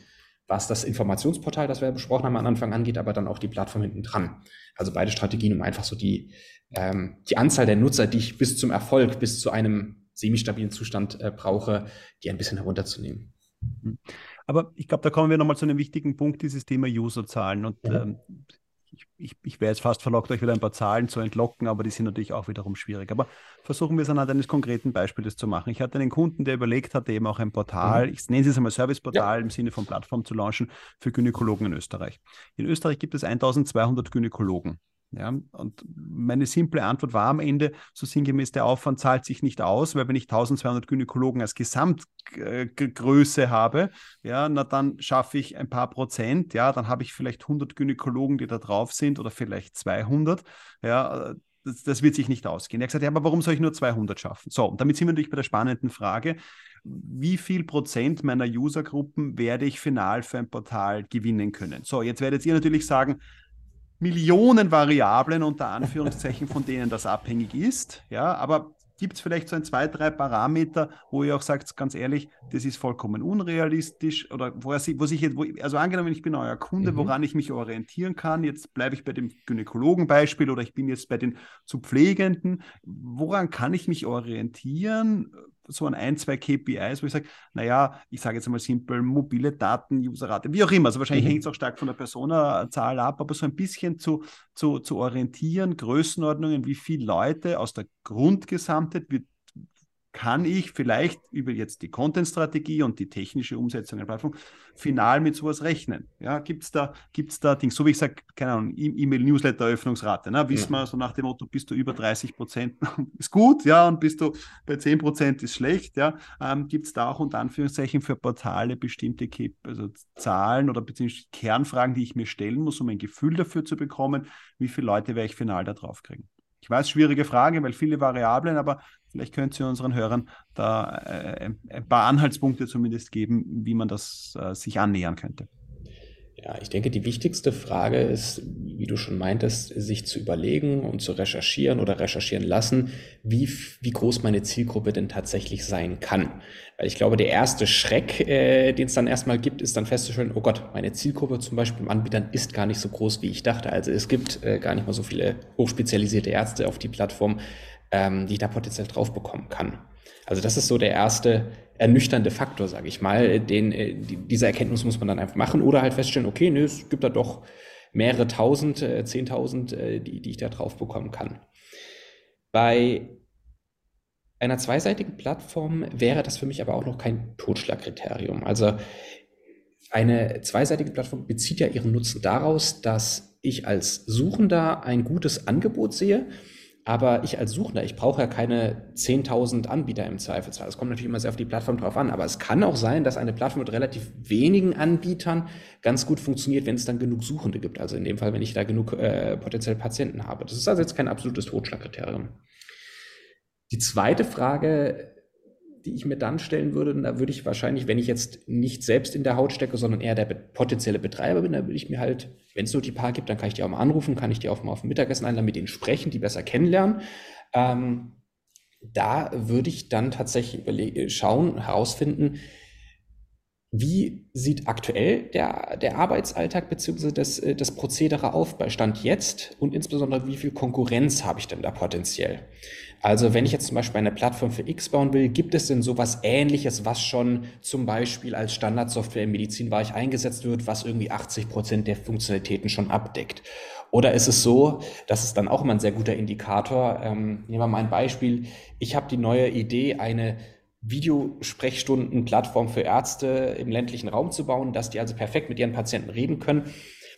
was das Informationsportal, das wir besprochen haben, am Anfang angeht, aber dann auch die Plattform hinten dran. Also beide Strategien, um einfach so die, ähm, die Anzahl der Nutzer, die ich bis zum Erfolg, bis zu einem semi-stabilen Zustand äh, brauche, die ein bisschen herunterzunehmen. Mhm. Aber ich glaube, da kommen wir nochmal zu einem wichtigen Punkt, dieses Thema Userzahlen. Und ja. ähm, ich, ich, ich wäre jetzt fast verlockt, euch wieder ein paar Zahlen zu entlocken, aber die sind natürlich auch wiederum schwierig. Aber versuchen wir es anhand eines konkreten Beispiels zu machen. Ich hatte einen Kunden, der überlegt hatte, eben auch ein Portal, mhm. ich nenne es einmal Serviceportal ja. im Sinne von Plattform zu launchen für Gynäkologen in Österreich. In Österreich gibt es 1200 Gynäkologen. Ja, und meine simple Antwort war am Ende, so sinngemäß, der Aufwand zahlt sich nicht aus, weil wenn ich 1200 Gynäkologen als Gesamtgröße habe, ja, na dann schaffe ich ein paar Prozent, ja, dann habe ich vielleicht 100 Gynäkologen, die da drauf sind oder vielleicht 200, ja, das, das wird sich nicht ausgehen. Er hat gesagt, ja, aber warum soll ich nur 200 schaffen? So, und damit sind wir natürlich bei der spannenden Frage, wie viel Prozent meiner Usergruppen werde ich final für ein Portal gewinnen können? So, jetzt werdet ihr natürlich sagen, Millionen Variablen unter Anführungszeichen, von denen das abhängig ist. Ja, aber gibt es vielleicht so ein, zwei, drei Parameter, wo ihr auch sagt, ganz ehrlich, das ist vollkommen unrealistisch oder wo, er, wo sich jetzt, wo, also angenommen, ich bin euer Kunde, mhm. woran ich mich orientieren kann, jetzt bleibe ich bei dem Gynäkologenbeispiel oder ich bin jetzt bei den zu Pflegenden, woran kann ich mich orientieren? So an ein, zwei KPIs, wo ich sage, naja, ich sage jetzt mal simpel, mobile Daten, Userrate, wie auch immer. Also wahrscheinlich mhm. hängt es auch stark von der Personazahl ab, aber so ein bisschen zu, zu, zu orientieren, Größenordnungen, wie viele Leute aus der Grundgesamtheit wird kann ich vielleicht über jetzt die Content-Strategie und die technische Umsetzung der Plattform final mit sowas rechnen? Ja, gibt es da, gibt's da Dinge, so wie ich sage, keine Ahnung, e- E-Mail-Newsletter-Öffnungsrate, ne? wissen ja. wir so nach dem Motto, bist du über 30 Prozent, ist gut, ja, und bist du bei 10 Prozent ist schlecht, ja. Ähm, gibt es da auch unter Anführungszeichen für Portale bestimmte also Zahlen oder beziehungsweise Kernfragen, die ich mir stellen muss, um ein Gefühl dafür zu bekommen, wie viele Leute werde ich final da drauf kriegen? Ich weiß, schwierige Frage, weil viele Variablen, aber vielleicht könnt ihr unseren Hörern da äh, ein paar Anhaltspunkte zumindest geben, wie man das äh, sich annähern könnte. Ja, ich denke, die wichtigste Frage ist, wie du schon meintest, sich zu überlegen und zu recherchieren oder recherchieren lassen, wie, wie groß meine Zielgruppe denn tatsächlich sein kann. Weil ich glaube, der erste Schreck, äh, den es dann erstmal gibt, ist dann festzustellen, oh Gott, meine Zielgruppe zum Beispiel im Anbietern ist gar nicht so groß, wie ich dachte. Also es gibt äh, gar nicht mal so viele hochspezialisierte Ärzte auf die Plattform, ähm, die ich da potenziell drauf bekommen kann. Also das ist so der erste ernüchternde Faktor, sage ich mal. Den, äh, die, diese Erkenntnis muss man dann einfach machen oder halt feststellen, okay, nö, es gibt da doch mehrere tausend, äh, zehntausend, äh, die, die ich da drauf bekommen kann. Bei einer zweiseitigen Plattform wäre das für mich aber auch noch kein Totschlagkriterium. Also eine zweiseitige Plattform bezieht ja ihren Nutzen daraus, dass ich als Suchender ein gutes Angebot sehe aber ich als Suchender, ich brauche ja keine 10.000 Anbieter im Zweifelsfall. Es kommt natürlich immer sehr auf die Plattform drauf an. Aber es kann auch sein, dass eine Plattform mit relativ wenigen Anbietern ganz gut funktioniert, wenn es dann genug Suchende gibt. Also in dem Fall, wenn ich da genug äh, potenziell Patienten habe. Das ist also jetzt kein absolutes Totschlagkriterium. Die zweite Frage die ich mir dann stellen würde, da würde ich wahrscheinlich, wenn ich jetzt nicht selbst in der Haut stecke, sondern eher der potenzielle Betreiber bin, da würde ich mir halt, wenn es nur die paar gibt, dann kann ich die auch mal anrufen, kann ich die auch mal auf dem Mittagessen einladen, mit denen sprechen, die besser kennenlernen. Ähm, da würde ich dann tatsächlich schauen, herausfinden, wie sieht aktuell der, der Arbeitsalltag bzw. Das, äh, das Prozedere auf bei Stand jetzt und insbesondere wie viel Konkurrenz habe ich denn da potenziell? Also wenn ich jetzt zum Beispiel eine Plattform für X bauen will, gibt es denn sowas ähnliches, was schon zum Beispiel als Standardsoftware im Medizinbereich eingesetzt wird, was irgendwie 80 Prozent der Funktionalitäten schon abdeckt? Oder ist es so, das ist dann auch immer ein sehr guter Indikator. Ähm, nehmen wir mal ein Beispiel. Ich habe die neue Idee, eine Videosprechstunden-Plattform für Ärzte im ländlichen Raum zu bauen, dass die also perfekt mit ihren Patienten reden können.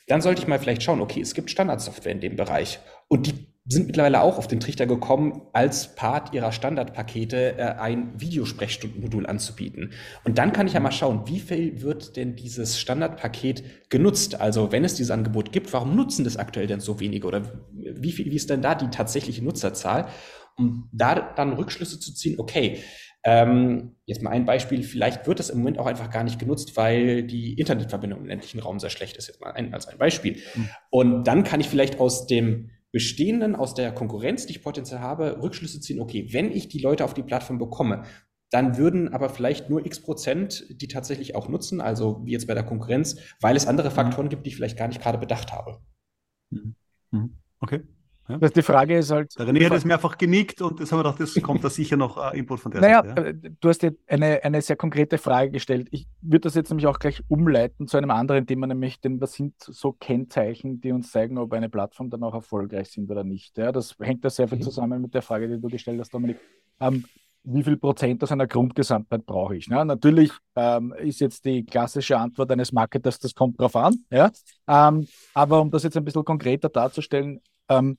Dann sollte ich mal vielleicht schauen, okay, es gibt Standardsoftware in dem Bereich. Und die sind mittlerweile auch auf den Trichter gekommen, als Part ihrer Standardpakete äh, ein Videosprechstundenmodul anzubieten. Und dann kann ich ja mal schauen, wie viel wird denn dieses Standardpaket genutzt? Also wenn es dieses Angebot gibt, warum nutzen das aktuell denn so wenige? Oder wie viel, wie ist denn da die tatsächliche Nutzerzahl? Um da dann Rückschlüsse zu ziehen, okay, ähm, jetzt mal ein Beispiel, vielleicht wird das im Moment auch einfach gar nicht genutzt, weil die Internetverbindung im ländlichen Raum sehr schlecht ist, jetzt mal ein, als ein Beispiel. Mhm. Und dann kann ich vielleicht aus dem bestehenden, aus der Konkurrenz, die ich potenziell habe, Rückschlüsse ziehen, okay, wenn ich die Leute auf die Plattform bekomme, dann würden aber vielleicht nur x Prozent die tatsächlich auch nutzen, also wie jetzt bei der Konkurrenz, weil es andere mhm. Faktoren gibt, die ich vielleicht gar nicht gerade bedacht habe. Mhm. Mhm. Okay. Ja. Das die Frage ist halt. Der René hat es mehrfach genickt und das haben wir gedacht, das kommt da sicher noch äh, Input von der naja, Seite. Ja. Äh, du hast dir eine, eine sehr konkrete Frage gestellt. Ich würde das jetzt nämlich auch gleich umleiten zu einem anderen Thema, nämlich denn was sind so Kennzeichen, die uns zeigen, ob eine Plattform dann auch erfolgreich sind oder nicht. Ja, das hängt da sehr viel mhm. zusammen mit der Frage, die du gestellt hast, Dominik. Ähm, wie viel Prozent aus einer Grundgesamtheit brauche ich? Ja, natürlich ähm, ist jetzt die klassische Antwort eines Marketers, das kommt drauf an. Ja? Ähm, aber um das jetzt ein bisschen konkreter darzustellen, ähm,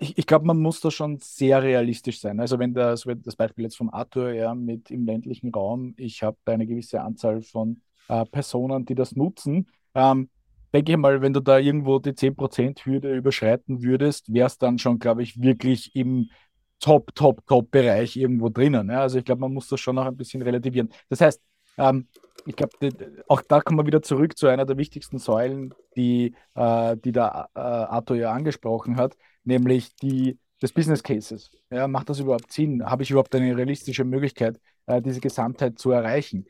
ich, ich glaube, man muss da schon sehr realistisch sein. Also wenn das, wenn das Beispiel jetzt vom Arthur ja, mit im ländlichen Raum, ich habe da eine gewisse Anzahl von äh, Personen, die das nutzen, ähm, denke ich mal, wenn du da irgendwo die 10%-Hürde überschreiten würdest, wäre es dann schon, glaube ich, wirklich im Top, Top, Top-Bereich irgendwo drinnen. Ja? Also ich glaube, man muss das schon noch ein bisschen relativieren. Das heißt, ähm, ich glaube, auch da kommen wir wieder zurück zu einer der wichtigsten Säulen, die, äh, die der äh, Arthur ja angesprochen hat, nämlich die des Business Cases. Ja, macht das überhaupt Sinn? Habe ich überhaupt eine realistische Möglichkeit, äh, diese Gesamtheit zu erreichen?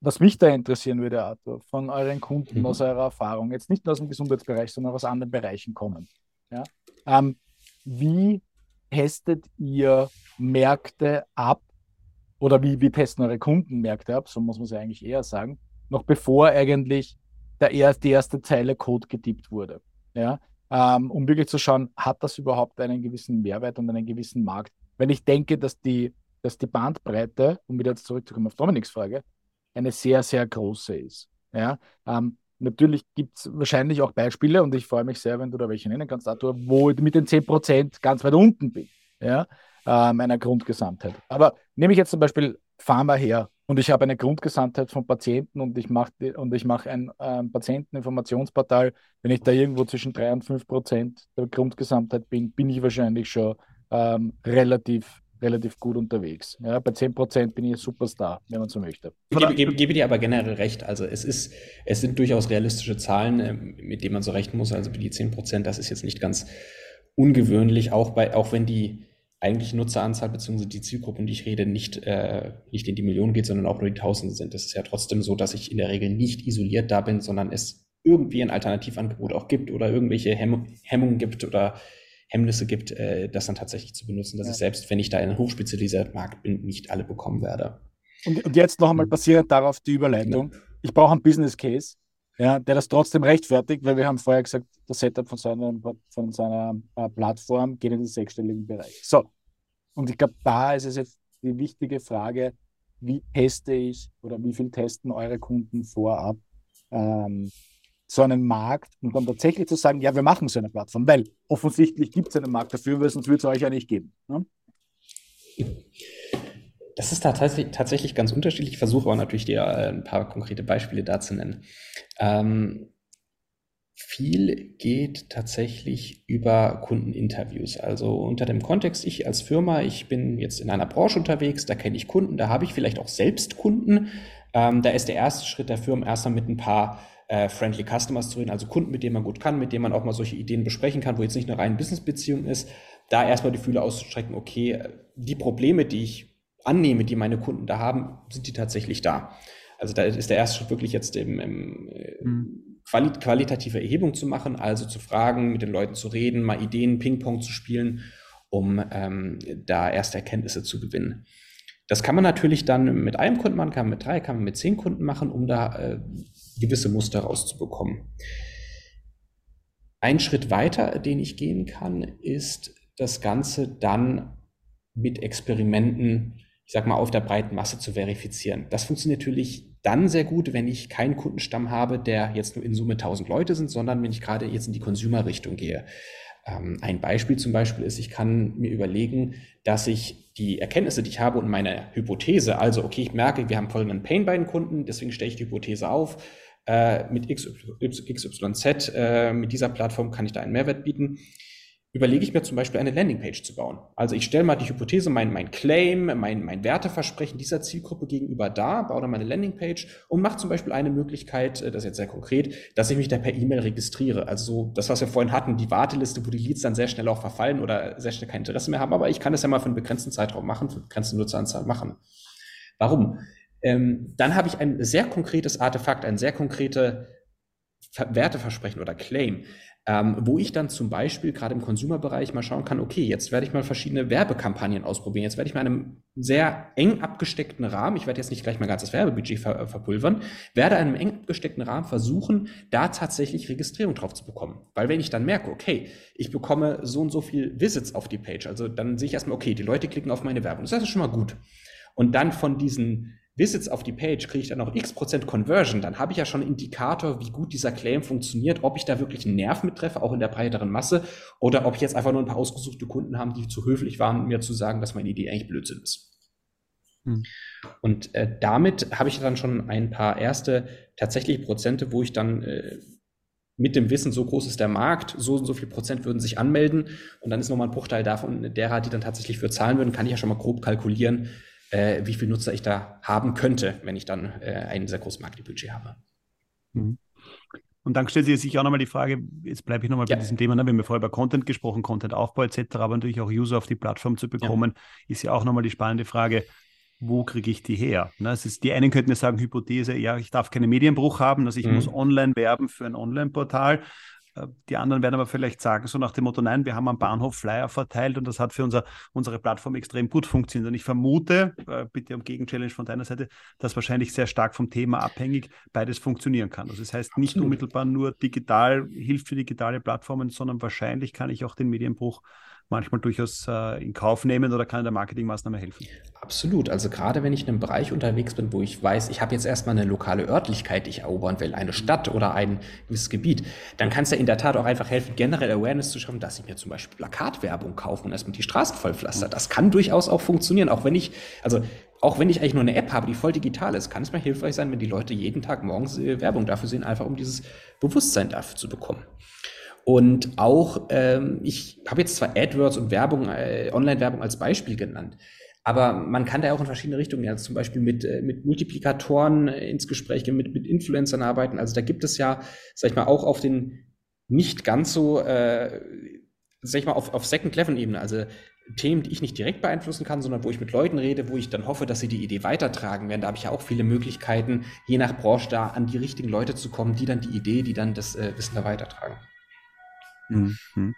Was mich da interessieren würde, Arthur, von euren Kunden, mhm. aus eurer Erfahrung, jetzt nicht nur aus dem Gesundheitsbereich, sondern aus anderen Bereichen kommen. Ja? Ähm, wie testet ihr Märkte ab oder wie, wie testen eure Kunden Märkte ab, so muss man es ja eigentlich eher sagen, noch bevor eigentlich der, die erste Zeile Code getippt wurde? Ja? Ähm, um wirklich zu schauen, hat das überhaupt einen gewissen Mehrwert und einen gewissen Markt? Weil ich denke, dass die dass die Bandbreite, um wieder zurückzukommen auf Dominiks Frage, eine sehr, sehr große ist. Ja, ähm, natürlich gibt es wahrscheinlich auch Beispiele und ich freue mich sehr, wenn du da welche nennen kannst, Arthur, wo ich mit den 10% ganz weit unten bin, ja, äh, meiner Grundgesamtheit. Aber nehme ich jetzt zum Beispiel Pharma her und ich habe eine Grundgesamtheit von Patienten und ich mache und ein äh, Patienteninformationsportal, wenn ich da irgendwo zwischen 3 und 5 Prozent der Grundgesamtheit bin, bin ich wahrscheinlich schon ähm, relativ relativ gut unterwegs. Ja, bei 10% bin ich ein Superstar, wenn man so möchte. Ich gebe, gebe, gebe, dir aber generell recht. Also es ist, es sind durchaus realistische Zahlen, äh, mit denen man so rechnen muss. Also die 10%, das ist jetzt nicht ganz ungewöhnlich, auch bei, auch wenn die eigentliche Nutzeranzahl bzw. die Zielgruppe, um die ich rede, nicht, äh, nicht in die Millionen geht, sondern auch nur die Tausende sind. Es ist ja trotzdem so, dass ich in der Regel nicht isoliert da bin, sondern es irgendwie ein Alternativangebot auch gibt oder irgendwelche Hemm Hemmungen gibt oder Hemmnisse gibt, äh, das dann tatsächlich zu benutzen, dass ja. ich selbst, wenn ich da in einem hochspezialisierten Markt bin, nicht alle bekommen werde. Und, und jetzt noch einmal basierend darauf die Überleitung. Ja. Ich brauche einen Business Case, ja, der das trotzdem rechtfertigt, weil wir haben vorher gesagt, das Setup von seiner, von seiner äh, Plattform geht in den sechsstelligen Bereich. So, und ich glaube, da ist es jetzt die wichtige Frage, wie teste ich oder wie viel testen eure Kunden vorab ähm, so einen Markt und dann tatsächlich zu sagen, ja, wir machen so eine Plattform, weil offensichtlich gibt es einen Markt dafür, weil sonst würde es euch ja nicht geben. Ne? Das ist tatsächlich, tatsächlich ganz unterschiedlich. Ich versuche aber natürlich dir äh, ein paar konkrete Beispiele da zu nennen. Ähm, viel geht tatsächlich über Kundeninterviews. Also unter dem Kontext, ich als Firma, ich bin jetzt in einer Branche unterwegs, da kenne ich Kunden, da habe ich vielleicht auch selbst Kunden. Ähm, da ist der erste Schritt der Firma erstmal mit ein paar äh, Friendly Customers zu reden, also Kunden, mit denen man gut kann, mit denen man auch mal solche Ideen besprechen kann, wo jetzt nicht eine reine Business-Beziehung ist, da erstmal die Fühle auszustrecken, okay, die Probleme, die ich annehme, die meine Kunden da haben, sind die tatsächlich da. Also da ist der erste Schritt wirklich jetzt im, im mhm. quali qualitative Erhebung zu machen, also zu fragen, mit den Leuten zu reden, mal Ideen, Ping-Pong zu spielen, um ähm, da erste Erkenntnisse zu gewinnen. Das kann man natürlich dann mit einem Kunden machen, kann man mit drei, kann man mit zehn Kunden machen, um da äh, gewisse Muster rauszubekommen. Ein Schritt weiter, den ich gehen kann, ist das Ganze dann mit Experimenten, ich sag mal, auf der breiten Masse zu verifizieren. Das funktioniert natürlich dann sehr gut, wenn ich keinen Kundenstamm habe, der jetzt nur in Summe 1000 Leute sind, sondern wenn ich gerade jetzt in die Consumer-Richtung gehe. Ähm, ein Beispiel zum Beispiel ist, ich kann mir überlegen, dass ich die Erkenntnisse, die ich habe und meine Hypothese, also okay, ich merke, wir haben folgenden Pain bei den Kunden, deswegen stelle ich die Hypothese auf, äh, mit XYZ, äh, mit dieser Plattform kann ich da einen Mehrwert bieten. Überlege ich mir zum Beispiel eine Landingpage zu bauen. Also ich stelle mal die Hypothese, mein, mein Claim, mein, mein Werteversprechen dieser Zielgruppe gegenüber dar, baue dann meine Landingpage und mache zum Beispiel eine Möglichkeit, äh, das ist jetzt sehr konkret, dass ich mich da per E-Mail registriere. Also so das, was wir vorhin hatten, die Warteliste, wo die Leads dann sehr schnell auch verfallen oder sehr schnell kein Interesse mehr haben. Aber ich kann das ja mal für einen begrenzten Zeitraum machen, für eine begrenzte Nutzeranzahl machen. Warum? Ähm, dann habe ich ein sehr konkretes Artefakt, ein sehr konkrete Werteversprechen oder Claim, ähm, wo ich dann zum Beispiel gerade im Consumer-Bereich mal schauen kann, okay, jetzt werde ich mal verschiedene Werbekampagnen ausprobieren. Jetzt werde ich mal in einem sehr eng abgesteckten Rahmen, ich werde jetzt nicht gleich mein ganzes Werbebudget ver äh, verpulvern, werde in einem eng abgesteckten Rahmen versuchen, da tatsächlich Registrierung drauf zu bekommen. Weil wenn ich dann merke, okay, ich bekomme so und so viel Visits auf die Page, also dann sehe ich erstmal, okay, die Leute klicken auf meine Werbung. Das ist schon mal gut. Und dann von diesen Visits auf die Page, kriege ich dann noch x Prozent Conversion, dann habe ich ja schon einen Indikator, wie gut dieser Claim funktioniert, ob ich da wirklich einen Nerv mittreffe, auch in der breiteren Masse, oder ob ich jetzt einfach nur ein paar ausgesuchte Kunden haben, die zu höflich waren, mir zu sagen, dass meine Idee eigentlich Blödsinn ist. Hm. Und äh, damit habe ich dann schon ein paar erste tatsächliche Prozente, wo ich dann äh, mit dem Wissen, so groß ist der Markt, so und so viel Prozent würden sich anmelden und dann ist nochmal ein Bruchteil davon derer, die dann tatsächlich für zahlen würden, kann ich ja schon mal grob kalkulieren, äh, wie viel Nutzer ich da haben könnte, wenn ich dann äh, ein sehr großes Marketingbudget habe. Mhm. Und dann stellt sich sich auch nochmal die Frage, jetzt bleibe ich nochmal ja. bei diesem Thema, ne? wir haben ja vorher über Content gesprochen, Content-Aufbau etc., aber natürlich auch User auf die Plattform zu bekommen, ja. ist ja auch nochmal die spannende Frage, wo kriege ich die her? Ne, es ist, die einen könnten ja sagen, Hypothese, ja, ich darf keinen Medienbruch haben, also ich mhm. muss online werben für ein Online-Portal. Äh, die anderen werden aber vielleicht sagen, so nach dem Motto, nein, wir haben am Bahnhof Flyer verteilt und das hat für unser, unsere Plattform extrem gut funktioniert. Und ich vermute, äh, bitte um Gegenchallenge von deiner Seite, dass wahrscheinlich sehr stark vom Thema abhängig beides funktionieren kann. Also das heißt nicht unmittelbar nur digital, hilft für digitale Plattformen, sondern wahrscheinlich kann ich auch den Medienbruch manchmal durchaus äh, in Kauf nehmen oder kann der Marketingmaßnahme helfen. Absolut. Also gerade wenn ich in einem Bereich unterwegs bin, wo ich weiß, ich habe jetzt erstmal eine lokale Örtlichkeit, die ich erobern will, eine Stadt oder ein gewisses Gebiet, dann kann es ja in der Tat auch einfach helfen, generell Awareness zu schaffen, dass ich mir zum Beispiel Plakatwerbung kaufe und erstmal die Straßen vollpflaster. Das kann durchaus auch funktionieren, auch wenn ich, also auch wenn ich eigentlich nur eine App habe, die voll digital ist, kann es mir hilfreich sein, wenn die Leute jeden Tag morgens äh, Werbung dafür sehen, einfach um dieses Bewusstsein dafür zu bekommen. Und auch, ähm, ich habe jetzt zwar AdWords und Werbung, äh, Online-Werbung als Beispiel genannt, aber man kann da auch in verschiedene Richtungen, also zum Beispiel mit, äh, mit Multiplikatoren äh, ins Gespräch gehen, mit, mit Influencern arbeiten. Also da gibt es ja, sag ich mal, auch auf den nicht ganz so, äh, sag ich mal, auf, auf Second-Level-Ebene, also Themen, die ich nicht direkt beeinflussen kann, sondern wo ich mit Leuten rede, wo ich dann hoffe, dass sie die Idee weitertragen werden. Da habe ich ja auch viele Möglichkeiten, je nach Branche da an die richtigen Leute zu kommen, die dann die Idee, die dann das äh, Wissen da weitertragen. Mhm.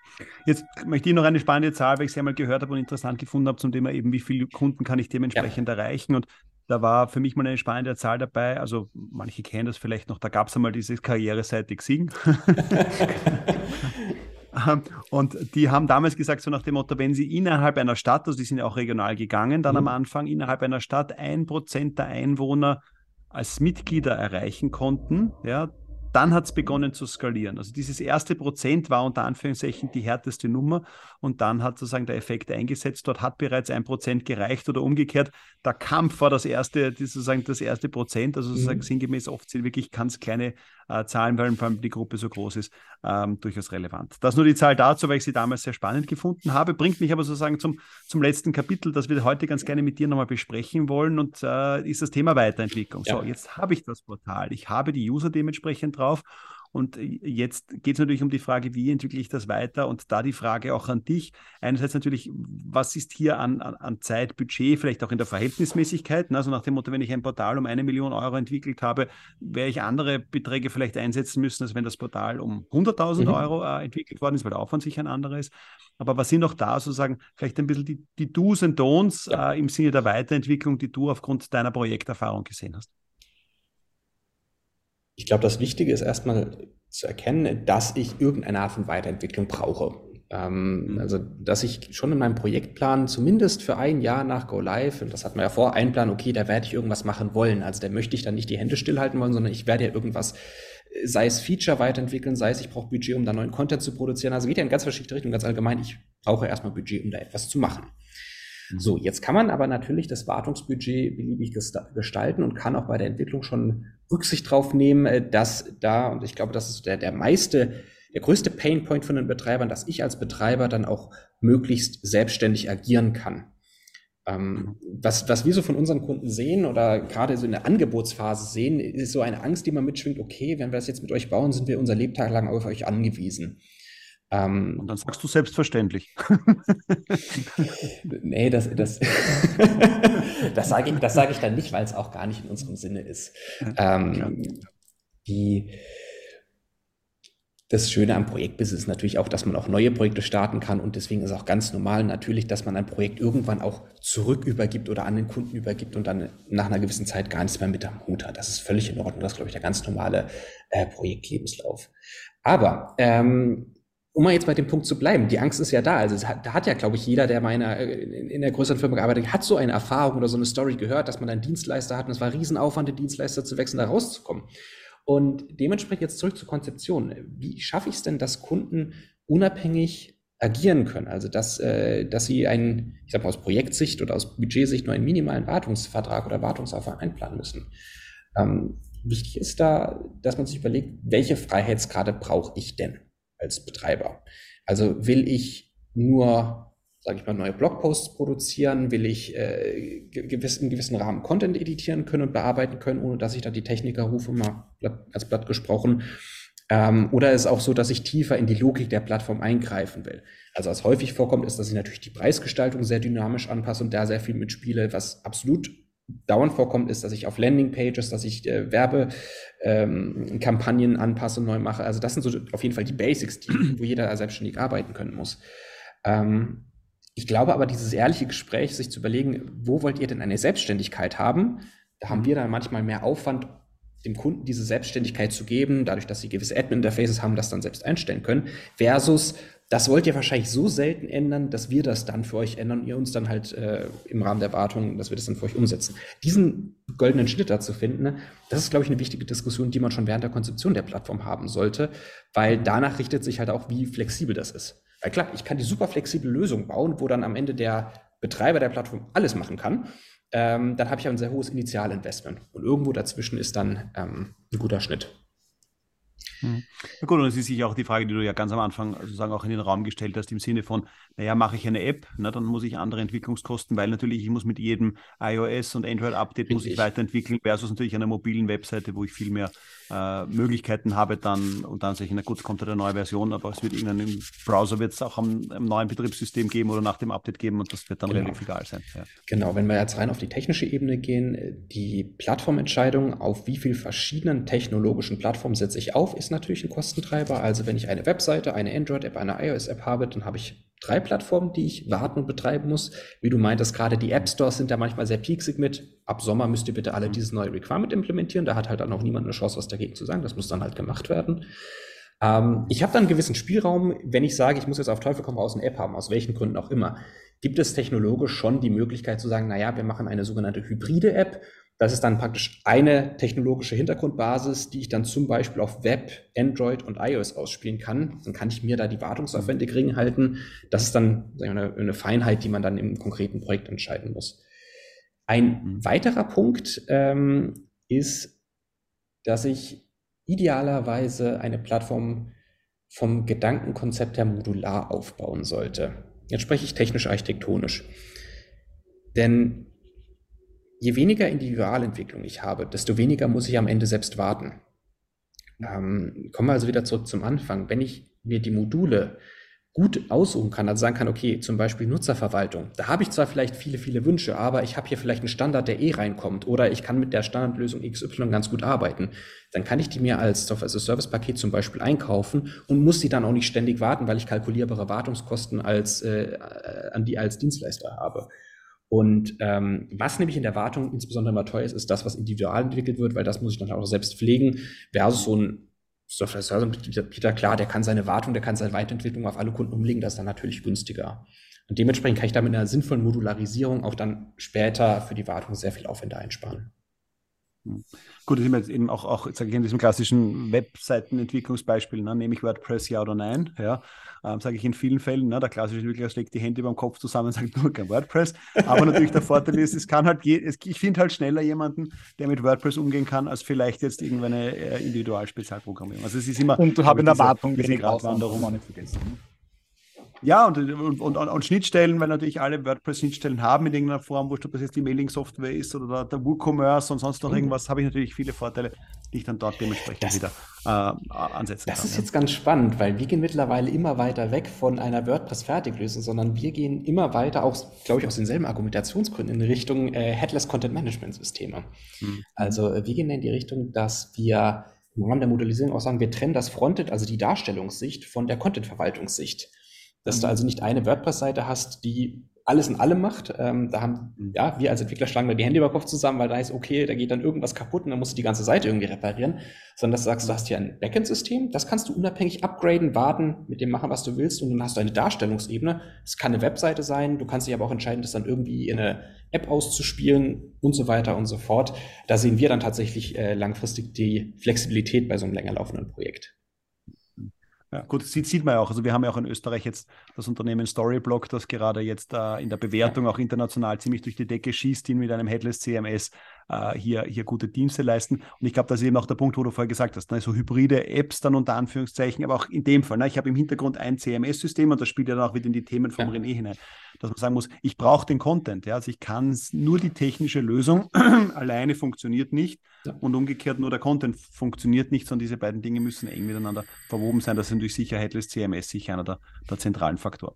Jetzt möchte ich noch eine spannende Zahl, weil ich sie einmal gehört habe und interessant gefunden habe zum Thema eben, wie viele Kunden kann ich dementsprechend ja. erreichen. Und da war für mich mal eine spannende Zahl dabei. Also manche kennen das vielleicht noch, da gab es einmal diese Karriereseite Xing. Ähm, und die haben damals gesagt, so nach dem Motto, wenn sie innerhalb einer Stadt, also die sind ja auch regional gegangen, dann mhm. am Anfang innerhalb einer Stadt ein Prozent der Einwohner als Mitglieder erreichen konnten, ja, dann hat es begonnen zu skalieren. Also dieses erste Prozent war unter Anführungszeichen die härteste Nummer und dann hat sozusagen der Effekt eingesetzt. Dort hat bereits ein Prozent gereicht oder umgekehrt. Der Kampf war das erste, sozusagen das erste Prozent. Also sozusagen mhm. sinngemäß oft sind wirklich ganz kleine äh, Zahlen, weil vor allem die Gruppe so groß ist, ähm, durchaus relevant. Das nur die Zahl dazu, weil ich sie damals sehr spannend gefunden habe, bringt mich aber sozusagen zum, zum letzten Kapitel, das wir heute ganz gerne mit dir nochmal besprechen wollen und äh, ist das Thema Weiterentwicklung. Ja. So, jetzt habe ich das Portal, ich habe die User dementsprechend drauf und jetzt geht es natürlich um die Frage, wie entwickle ich das weiter? Und da die Frage auch an dich. Einerseits natürlich, was ist hier an, an, an Zeit, Budget, vielleicht auch in der Verhältnismäßigkeit? Ne? Also nach dem Motto, wenn ich ein Portal um eine Million Euro entwickelt habe, werde ich andere Beträge vielleicht einsetzen müssen, als wenn das Portal um 100.000 mhm. Euro äh, entwickelt worden ist, weil der Aufwand sicher ein anderer ist. Aber was sind auch da sozusagen vielleicht ein bisschen die, die Do's und Don'ts ja. äh, im Sinne der Weiterentwicklung, die du aufgrund deiner Projekterfahrung gesehen hast? Ich glaube, das Wichtige ist erstmal zu erkennen, dass ich irgendeine Art von Weiterentwicklung brauche. Ähm, mhm. also, dass ich schon in meinem Projektplan zumindest für ein Jahr nach Go Live, und das hat man ja vor, einplanen, okay, da werde ich irgendwas machen wollen. Also, da möchte ich dann nicht die Hände stillhalten wollen, sondern ich werde ja irgendwas, sei es Feature weiterentwickeln, sei es ich brauche Budget, um da neuen Content zu produzieren. Also geht ja in ganz verschiedene Richtungen. Ganz allgemein, ich brauche erstmal Budget, um da etwas zu machen. So, jetzt kann man aber natürlich das Wartungsbudget beliebig gestalten und kann auch bei der Entwicklung schon Rücksicht drauf nehmen, äh, dass da, und ich glaube, das ist der, der meiste, der größte Painpoint von den Betreibern, dass ich als Betreiber dann auch möglichst selbstständig agieren kann. Ähm, was, was wir so von unseren Kunden sehen oder gerade so in der Angebotsphase sehen, ist so eine Angst, die man mitschwingt, okay, wenn wir das jetzt mit euch bauen, sind wir unser Lebtag lang auf euch angewiesen. Ähm, Und dann sagst du selbstverständlich. nee, das, das, das sage ich, sag ich dann nicht, weil es auch gar nicht in unserem Sinne ist. Ähm, die, das Schöne am Projektbusiness ist natürlich auch, dass man auch neue Projekte starten kann und deswegen ist auch ganz normal natürlich, dass man ein Projekt irgendwann auch zurück übergibt oder an den Kunden übergibt und dann nach einer gewissen Zeit gar nichts mehr mit am Hut hat. Das ist völlig in Ordnung. Das ist, glaube ich, der ganz normale äh, Projektlebenslauf. Aber ähm, um mal jetzt bei dem Punkt zu bleiben, die Angst ist ja da. Also hat, da hat ja, glaube ich, jeder, der meiner in, in der größeren Firma gearbeitet hat, so eine Erfahrung oder so eine Story gehört, dass man einen Dienstleister hat und es war Riesenaufwand, den Dienstleister zu wechseln, da rauszukommen. Und dementsprechend jetzt zurück zur Konzeption. Wie schaffe ich es denn, dass Kunden unabhängig agieren können? Also dass, äh, dass sie einen, ich sag mal aus Projektsicht oder aus Budgetsicht nur einen minimalen Wartungsvertrag oder Wartungsaufwand einplanen müssen. Ähm, wichtig ist da, dass man sich überlegt, welche Freiheitsgrade brauche ich denn? Als Betreiber. Also will ich nur, sage ich mal, neue Blogposts produzieren, will ich äh, gewiss, in gewissen Rahmen Content editieren können und bearbeiten können, ohne dass ich da die Techniker rufe, mal als Blatt gesprochen. Ähm, oder ist es auch so, dass ich tiefer in die Logik der Plattform eingreifen will. Also was häufig vorkommt, ist, dass ich natürlich die Preisgestaltung sehr dynamisch anpasse und da sehr viel mitspiele, was absolut dauernd vorkommt, ist, dass ich auf Landingpages, dass ich äh, Werbekampagnen ähm, anpasse, neu mache. Also das sind so auf jeden Fall die Basics, die, wo jeder selbstständig arbeiten können muss. Ähm, ich glaube aber, dieses ehrliche Gespräch, sich zu überlegen, wo wollt ihr denn eine Selbstständigkeit haben, da haben wir dann manchmal mehr Aufwand, dem Kunden diese Selbstständigkeit zu geben, dadurch, dass sie gewisse Admin-Interfaces haben, das dann selbst einstellen können, versus Das wollt ihr wahrscheinlich so selten ändern, dass wir das dann für euch ändern und ihr uns dann halt äh, im Rahmen der Wartung, dass wir das dann für euch umsetzen. Diesen goldenen Schnitt da zu finden, ne, das ist, glaube ich, eine wichtige Diskussion, die man schon während der Konzeption der Plattform haben sollte, weil danach richtet sich halt auch, wie flexibel das ist. Weil klar, ich kann die super flexible Lösung bauen, wo dann am Ende der Betreiber der Plattform alles machen kann. Ähm, dann habe ich ein sehr hohes Initialinvestment. Und irgendwo dazwischen ist dann ähm, ein guter Schnitt. Mhm. Ja gut, und es ist sicher auch die Frage, die du ja ganz am Anfang sozusagen auch in den Raum gestellt hast, im Sinne von, naja, mache ich eine App, na, dann muss ich andere Entwicklungskosten, weil natürlich ich muss mit jedem iOS und Android-Update muss ich weiterentwickeln, versus natürlich einer mobilen Webseite, wo ich viel mehr äh, Möglichkeiten habe, dann und dann sage ich, na gut, kommt eine neue Version, aber es wird irgendeinen Browser wird es auch am, am, neuen Betriebssystem geben oder nach dem Update geben und das wird dann genau. relativ egal sein. Ja. Genau, wenn wir jetzt rein auf die technische Ebene gehen, die Plattformentscheidung, auf wie viel verschiedenen technologischen Plattformen setze ich auf, ist natürlich ein Kostentreiber. Also wenn ich eine Webseite, eine Android-App, eine iOS-App habe, dann habe ich drei Plattformen, die ich warten und betreiben muss. Wie du meintest, gerade die App Stores sind da manchmal sehr pieksig mit. Ab Sommer müsst ihr bitte alle mhm. dieses neue Requirement implementieren. Da hat halt dann auch niemand eine Chance, was dagegen zu sagen. Das muss dann halt gemacht werden. Ähm, ich habe dann einen gewissen Spielraum, wenn ich sage, ich muss jetzt auf Teufel komm raus eine App haben, aus welchen Gründen auch immer. Gibt es technologisch schon die Möglichkeit zu sagen, naja, wir machen eine sogenannte hybride App das ist dann praktisch eine technologische Hintergrundbasis, die ich dann zum Beispiel auf Web, Android und iOS ausspielen kann. Dann kann ich mir da die Wartungsaufwände gering halten. Das ist dann eine, eine, Feinheit, die man dann im konkreten Projekt entscheiden muss. Ein mhm. weiterer Punkt ähm, ist, dass ich idealerweise eine Plattform vom Gedankenkonzept her modular aufbauen sollte. Jetzt spreche ich technisch-architektonisch. Denn je weniger Individualentwicklung ich habe, desto weniger muss ich am Ende selbst warten. Ähm, kommen wir also wieder zurück zum Anfang. Wenn ich mir die Module gut aussuchen kann, also sagen kann, okay, zum Beispiel Nutzerverwaltung, da habe ich zwar vielleicht viele, viele Wünsche, aber ich habe hier vielleicht einen Standard, der eh reinkommt oder ich kann mit der Standardlösung XY ganz gut arbeiten, dann kann ich die mir als Software-as-a-Service-Paket zum Beispiel einkaufen und muss sie dann auch nicht ständig warten, weil ich kalkulierbare Wartungskosten als, äh, an die als Dienstleister habe. Und ähm, was nämlich in der Wartung insbesondere immer teuer ist, ist das, was individual entwickelt wird, weil das muss ich dann auch selbst pflegen, versus so ein Software-Service-Anbieter, klar, der kann seine Wartung, der kann seine Weiterentwicklung auf alle Kunden umlegen, das ist dann natürlich günstiger. Und dementsprechend kann ich damit in einer sinnvollen Modularisierung auch dann später für die Wartung sehr viel Aufwände einsparen. Hm. Gut, das ist jetzt eben auch, auch sage ich, in diesem klassischen Webseitenentwicklungsbeispiel, ne, nehme ich WordPress ja oder nein, ja, ähm, sage ich in vielen Fällen, ne, der klassische Entwickler schlägt die Hände über den Kopf zusammen und sagt nur kein WordPress, aber natürlich der Vorteil ist, es kann halt, je, es, ich finde halt schneller jemanden, der mit WordPress umgehen kann, als vielleicht jetzt irgendeine äh, Individualspezialprogrammierung. Also es ist immer... Und du hast in der Wartung wenig Gratwanderung auch nicht vergessen. Ja, und, und, und, und, Schnittstellen, weil natürlich alle WordPress-Schnittstellen haben in irgendeiner Form, wurscht, ob das jetzt die Mailing-Software ist oder der, WooCommerce und sonst noch mhm. irgendwas, habe ich natürlich viele Vorteile, die ich dann dort dementsprechend das, wieder äh, ansetzen das kann. Das ist ja. jetzt ganz spannend, weil wir gehen mittlerweile immer weiter weg von einer WordPress-Fertiglösung, sondern wir gehen immer weiter, auch, glaube ich, aus denselben Argumentationsgründen, in Richtung äh, Headless Content Management-Systeme. Mhm. Also äh, wir gehen in die Richtung, dass wir im Rahmen der Modellisierung auch sagen, wir trennen das Frontend, also die Darstellungssicht, von der Content-Verwaltungssicht dass du mhm. also nicht eine WordPress-Seite hast, die alles in allem macht. Ähm, da haben, ja, wir als Entwickler schlagen wir die Hände über Kopf zusammen, weil da ist, okay, da geht dann irgendwas kaputt und dann musst du die ganze Seite irgendwie reparieren. Sondern dass du sagst, du hast hier ein Backend-System, das kannst du unabhängig upgraden, warten, mit dem machen, was du willst und dann hast du eine Darstellungsebene. Es kann eine Webseite sein, du kannst dich aber auch entscheiden, das dann irgendwie in eine App auszuspielen und so weiter und so fort. Da sehen wir dann tatsächlich äh, langfristig die Flexibilität bei so einem länger laufenden Projekt. Ja, gut, das sieht, man ja auch. Also wir haben ja auch in Österreich jetzt das Unternehmen Storyblock, das gerade jetzt äh, in der Bewertung auch international ziemlich durch die Decke schießt, die mit einem Headless CMS äh, hier, hier gute Dienste leisten. Und ich glaube, das ist eben auch der Punkt, wo du vorher gesagt hast, ne? so hybride Apps dann unter Anführungszeichen, aber auch in dem Fall, ne? ich habe im Hintergrund ein CMS-System und das spielt ja dann auch wieder in die Themen von ja. René hinein, dass man sagen muss, ich brauche den Content. Ja? Also ich kann nur die technische Lösung alleine funktioniert nicht ja. und umgekehrt nur der Content funktioniert nicht, sondern diese beiden Dinge müssen eng miteinander verwoben sein. Das ist natürlich Sicherheit CMS sicher einer der, der zentralen Faktoren.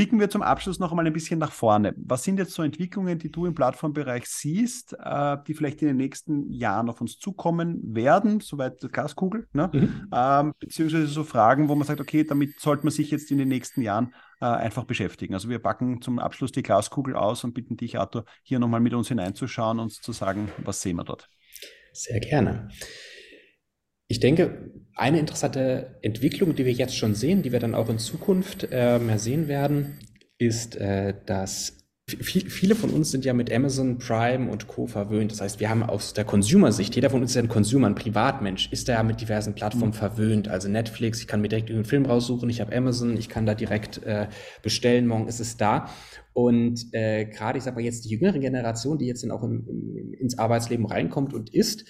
Blicken wir zum Abschluss noch einmal ein bisschen nach vorne. Was sind jetzt so Entwicklungen, die du im Plattformbereich siehst, äh, die vielleicht in den nächsten Jahren auf uns zukommen werden, soweit die Glaskugel, ne? Mhm. Ähm, beziehungsweise so Fragen, wo man sagt, okay, damit sollte man sich jetzt in den nächsten Jahren äh, einfach beschäftigen. Also wir packen zum Abschluss die Glaskugel aus und bitten dich, Arthur, hier nochmal mit uns hineinzuschauen und zu sagen, was sehen wir dort. Sehr gerne. Ich denke, eine interessante Entwicklung, die wir jetzt schon sehen, die wir dann auch in Zukunft äh, mehr sehen werden, ist, äh, dass viele von uns sind ja mit Amazon Prime und Co. verwöhnt. Das heißt, wir haben aus der Consumer-Sicht, jeder von uns ist ja ein Consumer, ein Privatmensch, ist da ja mit diversen Plattformen mhm. verwöhnt. Also Netflix, ich kann mir direkt einen Film raussuchen, ich habe Amazon, ich kann da direkt äh, bestellen, morgen ist es da. Und äh, gerade, ich sage mal jetzt die jüngere Generation, die jetzt dann auch in, in, ins Arbeitsleben reinkommt und ist,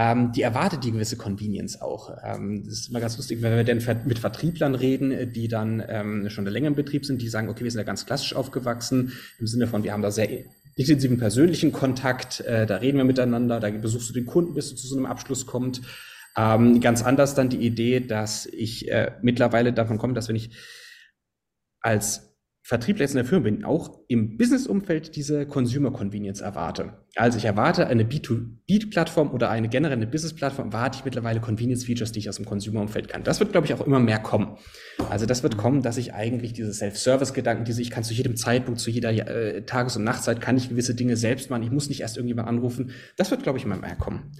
ähm, die erwartet die gewisse Convenience auch. Ähm, das ist immer ganz lustig, wenn wir dann mit Vertrieblern reden, äh, die dann ähm, schon länger im Betrieb sind, die sagen, okay, wir sind ja ganz klassisch aufgewachsen, im Sinne von, wir haben da sehr intensiven persönlichen Kontakt, äh, da reden wir miteinander, da besuchst du den Kunden, bis du zu so einem Abschluss kommt. Ähm, ganz anders dann die Idee, dass ich äh, mittlerweile davon komme, dass wenn ich als Vertriebler jetzt in der Firma bin, auch im Business-Umfeld diese Consumer Convenience erwarte. Also ich erwarte eine B2B-Plattform oder eine generelle Business-Plattform, erwarte ich mittlerweile Convenience-Features, die ich aus dem Consumer-Umfeld kann. Das wird, glaube ich, auch immer mehr kommen. Also das wird kommen, dass ich eigentlich diese Self-Service-Gedanken, diese ich kann zu jedem Zeitpunkt, zu jeder äh, Tages- und Nachtzeit, kann ich gewisse Dinge selbst machen. Ich muss nicht erst irgendjemand anrufen. Das wird, glaube ich, immer mehr kommen.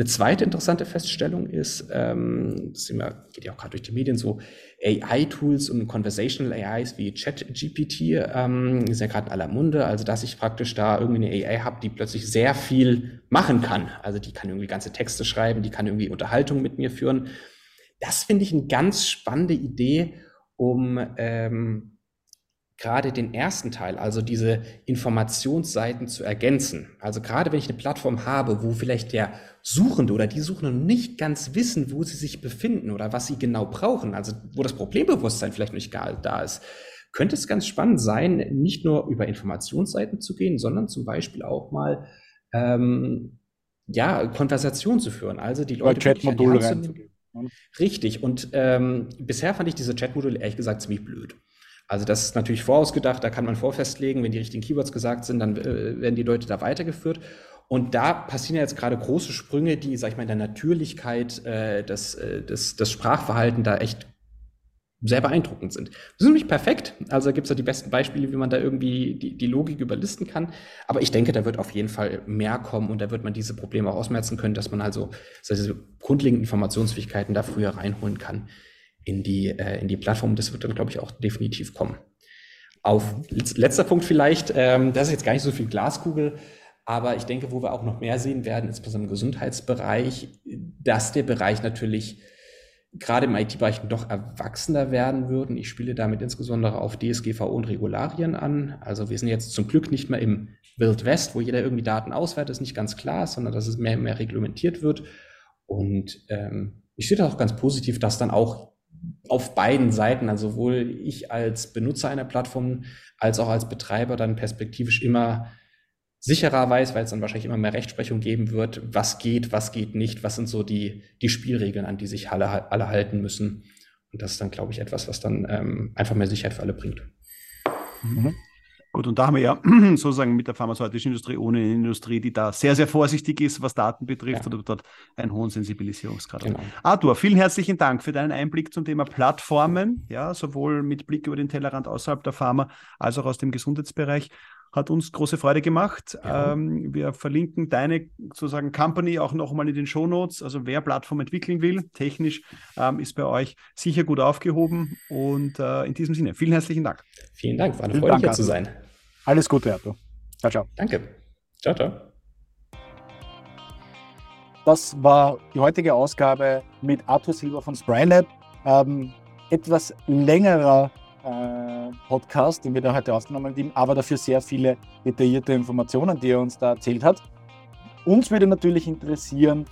Eine zweite interessante Feststellung ist, ähm, das immer, geht ja auch gerade durch die Medien so, AI-Tools und Conversational AIs wie ChatGPT ähm, ist ja gerade in aller Munde. Also dass ich praktisch da irgendwie eine AI habe, die plötzlich sehr viel machen kann. Also die kann irgendwie ganze Texte schreiben, die kann irgendwie Unterhaltung mit mir führen. Das finde ich eine ganz spannende Idee, um ähm, gerade den ersten Teil, also diese Informationsseiten zu ergänzen. Also gerade wenn ich eine Plattform habe, wo vielleicht der Suchende oder die Suchenden nicht ganz wissen, wo sie sich befinden oder was sie genau brauchen, also wo das Problembewusstsein vielleicht nicht da ist, könnte es ganz spannend sein, nicht nur über Informationsseiten zu gehen, sondern zum Beispiel auch mal ähm, ja, Konversation zu führen. Also die Leute Chatmodule reinzugehen. Richtig. Und ähm, bisher fand ich diese Chatmodule ehrlich gesagt ziemlich blöd. Also das ist natürlich vorausgedacht, da kann man vorfestlegen, wenn die richtigen Keywords gesagt sind, dann äh, werden die Leute da weitergeführt. Und da passieren ja jetzt gerade große Sprünge, die, sag ich mal, in der Natürlichkeit äh, des, äh, des, des Sprachverhalten da echt sehr beeindruckend sind. Das ist nämlich perfekt. Also gibt es ja die besten Beispiele, wie man da irgendwie die, die Logik überlisten kann. Aber ich denke, da wird auf jeden Fall mehr kommen und da wird man diese Probleme auch ausmerzen können, dass man also diese grundlegenden Informationsfähigkeiten da früher reinholen kann in die, äh, in die Plattform. Das wird dann, glaube ich, auch definitiv kommen. Auf letzter Punkt vielleicht, ähm, das ist jetzt gar nicht so viel Glaskugel, aber ich denke, wo wir auch noch mehr sehen werden, insbesondere im Gesundheitsbereich, dass der Bereich natürlich gerade im IT-Bereich doch erwachsener werden würden. Ich spiele damit insbesondere auf DSGVO und Regularien an. Also wir sind jetzt zum Glück nicht mehr im Wild West, wo jeder irgendwie Daten auswertet, ist nicht ganz klar, sondern dass es mehr und mehr reglementiert wird. Und ähm, ich sehe das auch ganz positiv, dass dann auch auf beiden Seiten, also sowohl ich als Benutzer einer Plattform als auch als Betreiber dann perspektivisch immer sicherer weiß, weil es dann wahrscheinlich immer mehr Rechtsprechung geben wird, was geht, was geht nicht, was sind so die, die Spielregeln, an die sich alle, alle halten müssen. Und das ist dann, glaube ich, etwas, was dann ähm, einfach mehr Sicherheit für alle bringt. Mhm. Gut, und da haben wir ja sozusagen mit der pharmazeutischen Industrie ohne eine Industrie, die da sehr, sehr vorsichtig ist, was Daten betrifft, ja. oder dort einen hohen Sensibilisierungsgrad. Genau. Arthur, vielen herzlichen Dank für deinen Einblick zum Thema Plattformen, ja, sowohl mit Blick über den Tellerrand außerhalb der Pharma als auch aus dem Gesundheitsbereich. Hat uns große Freude gemacht. Ja. Ähm, wir verlinken deine sozusagen Company auch nochmal in den Show Notes. Also wer Plattform entwickeln will, technisch, ähm, ist bei euch sicher gut aufgehoben. Und äh, in diesem Sinne, vielen herzlichen Dank. Vielen Dank, war eine Freude, Dank, hier zu sein. Alles Gute, Arthur. Ciao, ciao. Danke. Ciao, ciao. Das war die heutige Ausgabe mit Arthur Silber von Sprylab. Ähm, etwas längerer äh, Podcast, den wir da heute aufgenommen haben, aber dafür sehr viele detaillierte Informationen, die er uns da erzählt hat. Uns würde natürlich interessieren,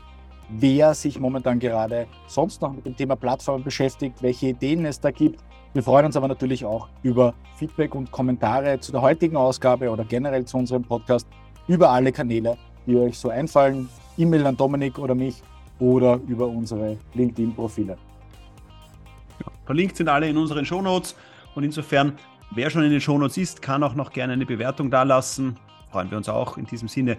wer sich momentan gerade sonst noch mit dem Thema Plattformen beschäftigt, welche Ideen es da gibt. Wir freuen uns aber natürlich auch über Feedback und Kommentare zu der heutigen Ausgabe oder generell zu unserem Podcast über alle Kanäle, die euch so einfallen. E-Mail an Dominik oder mich oder über unsere LinkedIn-Profile. verlinkt sind alle in unseren Shownotes. Und insofern, wer schon in den Shownotes ist, kann auch noch gerne eine Bewertung dalassen. Freuen wir uns auch in diesem Sinne.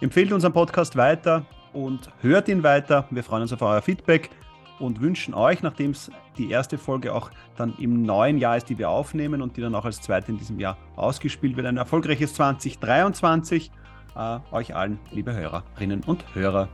Empfehlt unseren Podcast weiter und hört ihn weiter. Wir freuen uns auf euer Feedback und wünschen euch, nachdem es die erste Folge auch dann im neuen Jahr ist, die wir aufnehmen und die dann auch als zweite in diesem Jahr ausgespielt wird, ein erfolgreiches 2023. Äh, euch allen, liebe Hörerinnen und Hörer.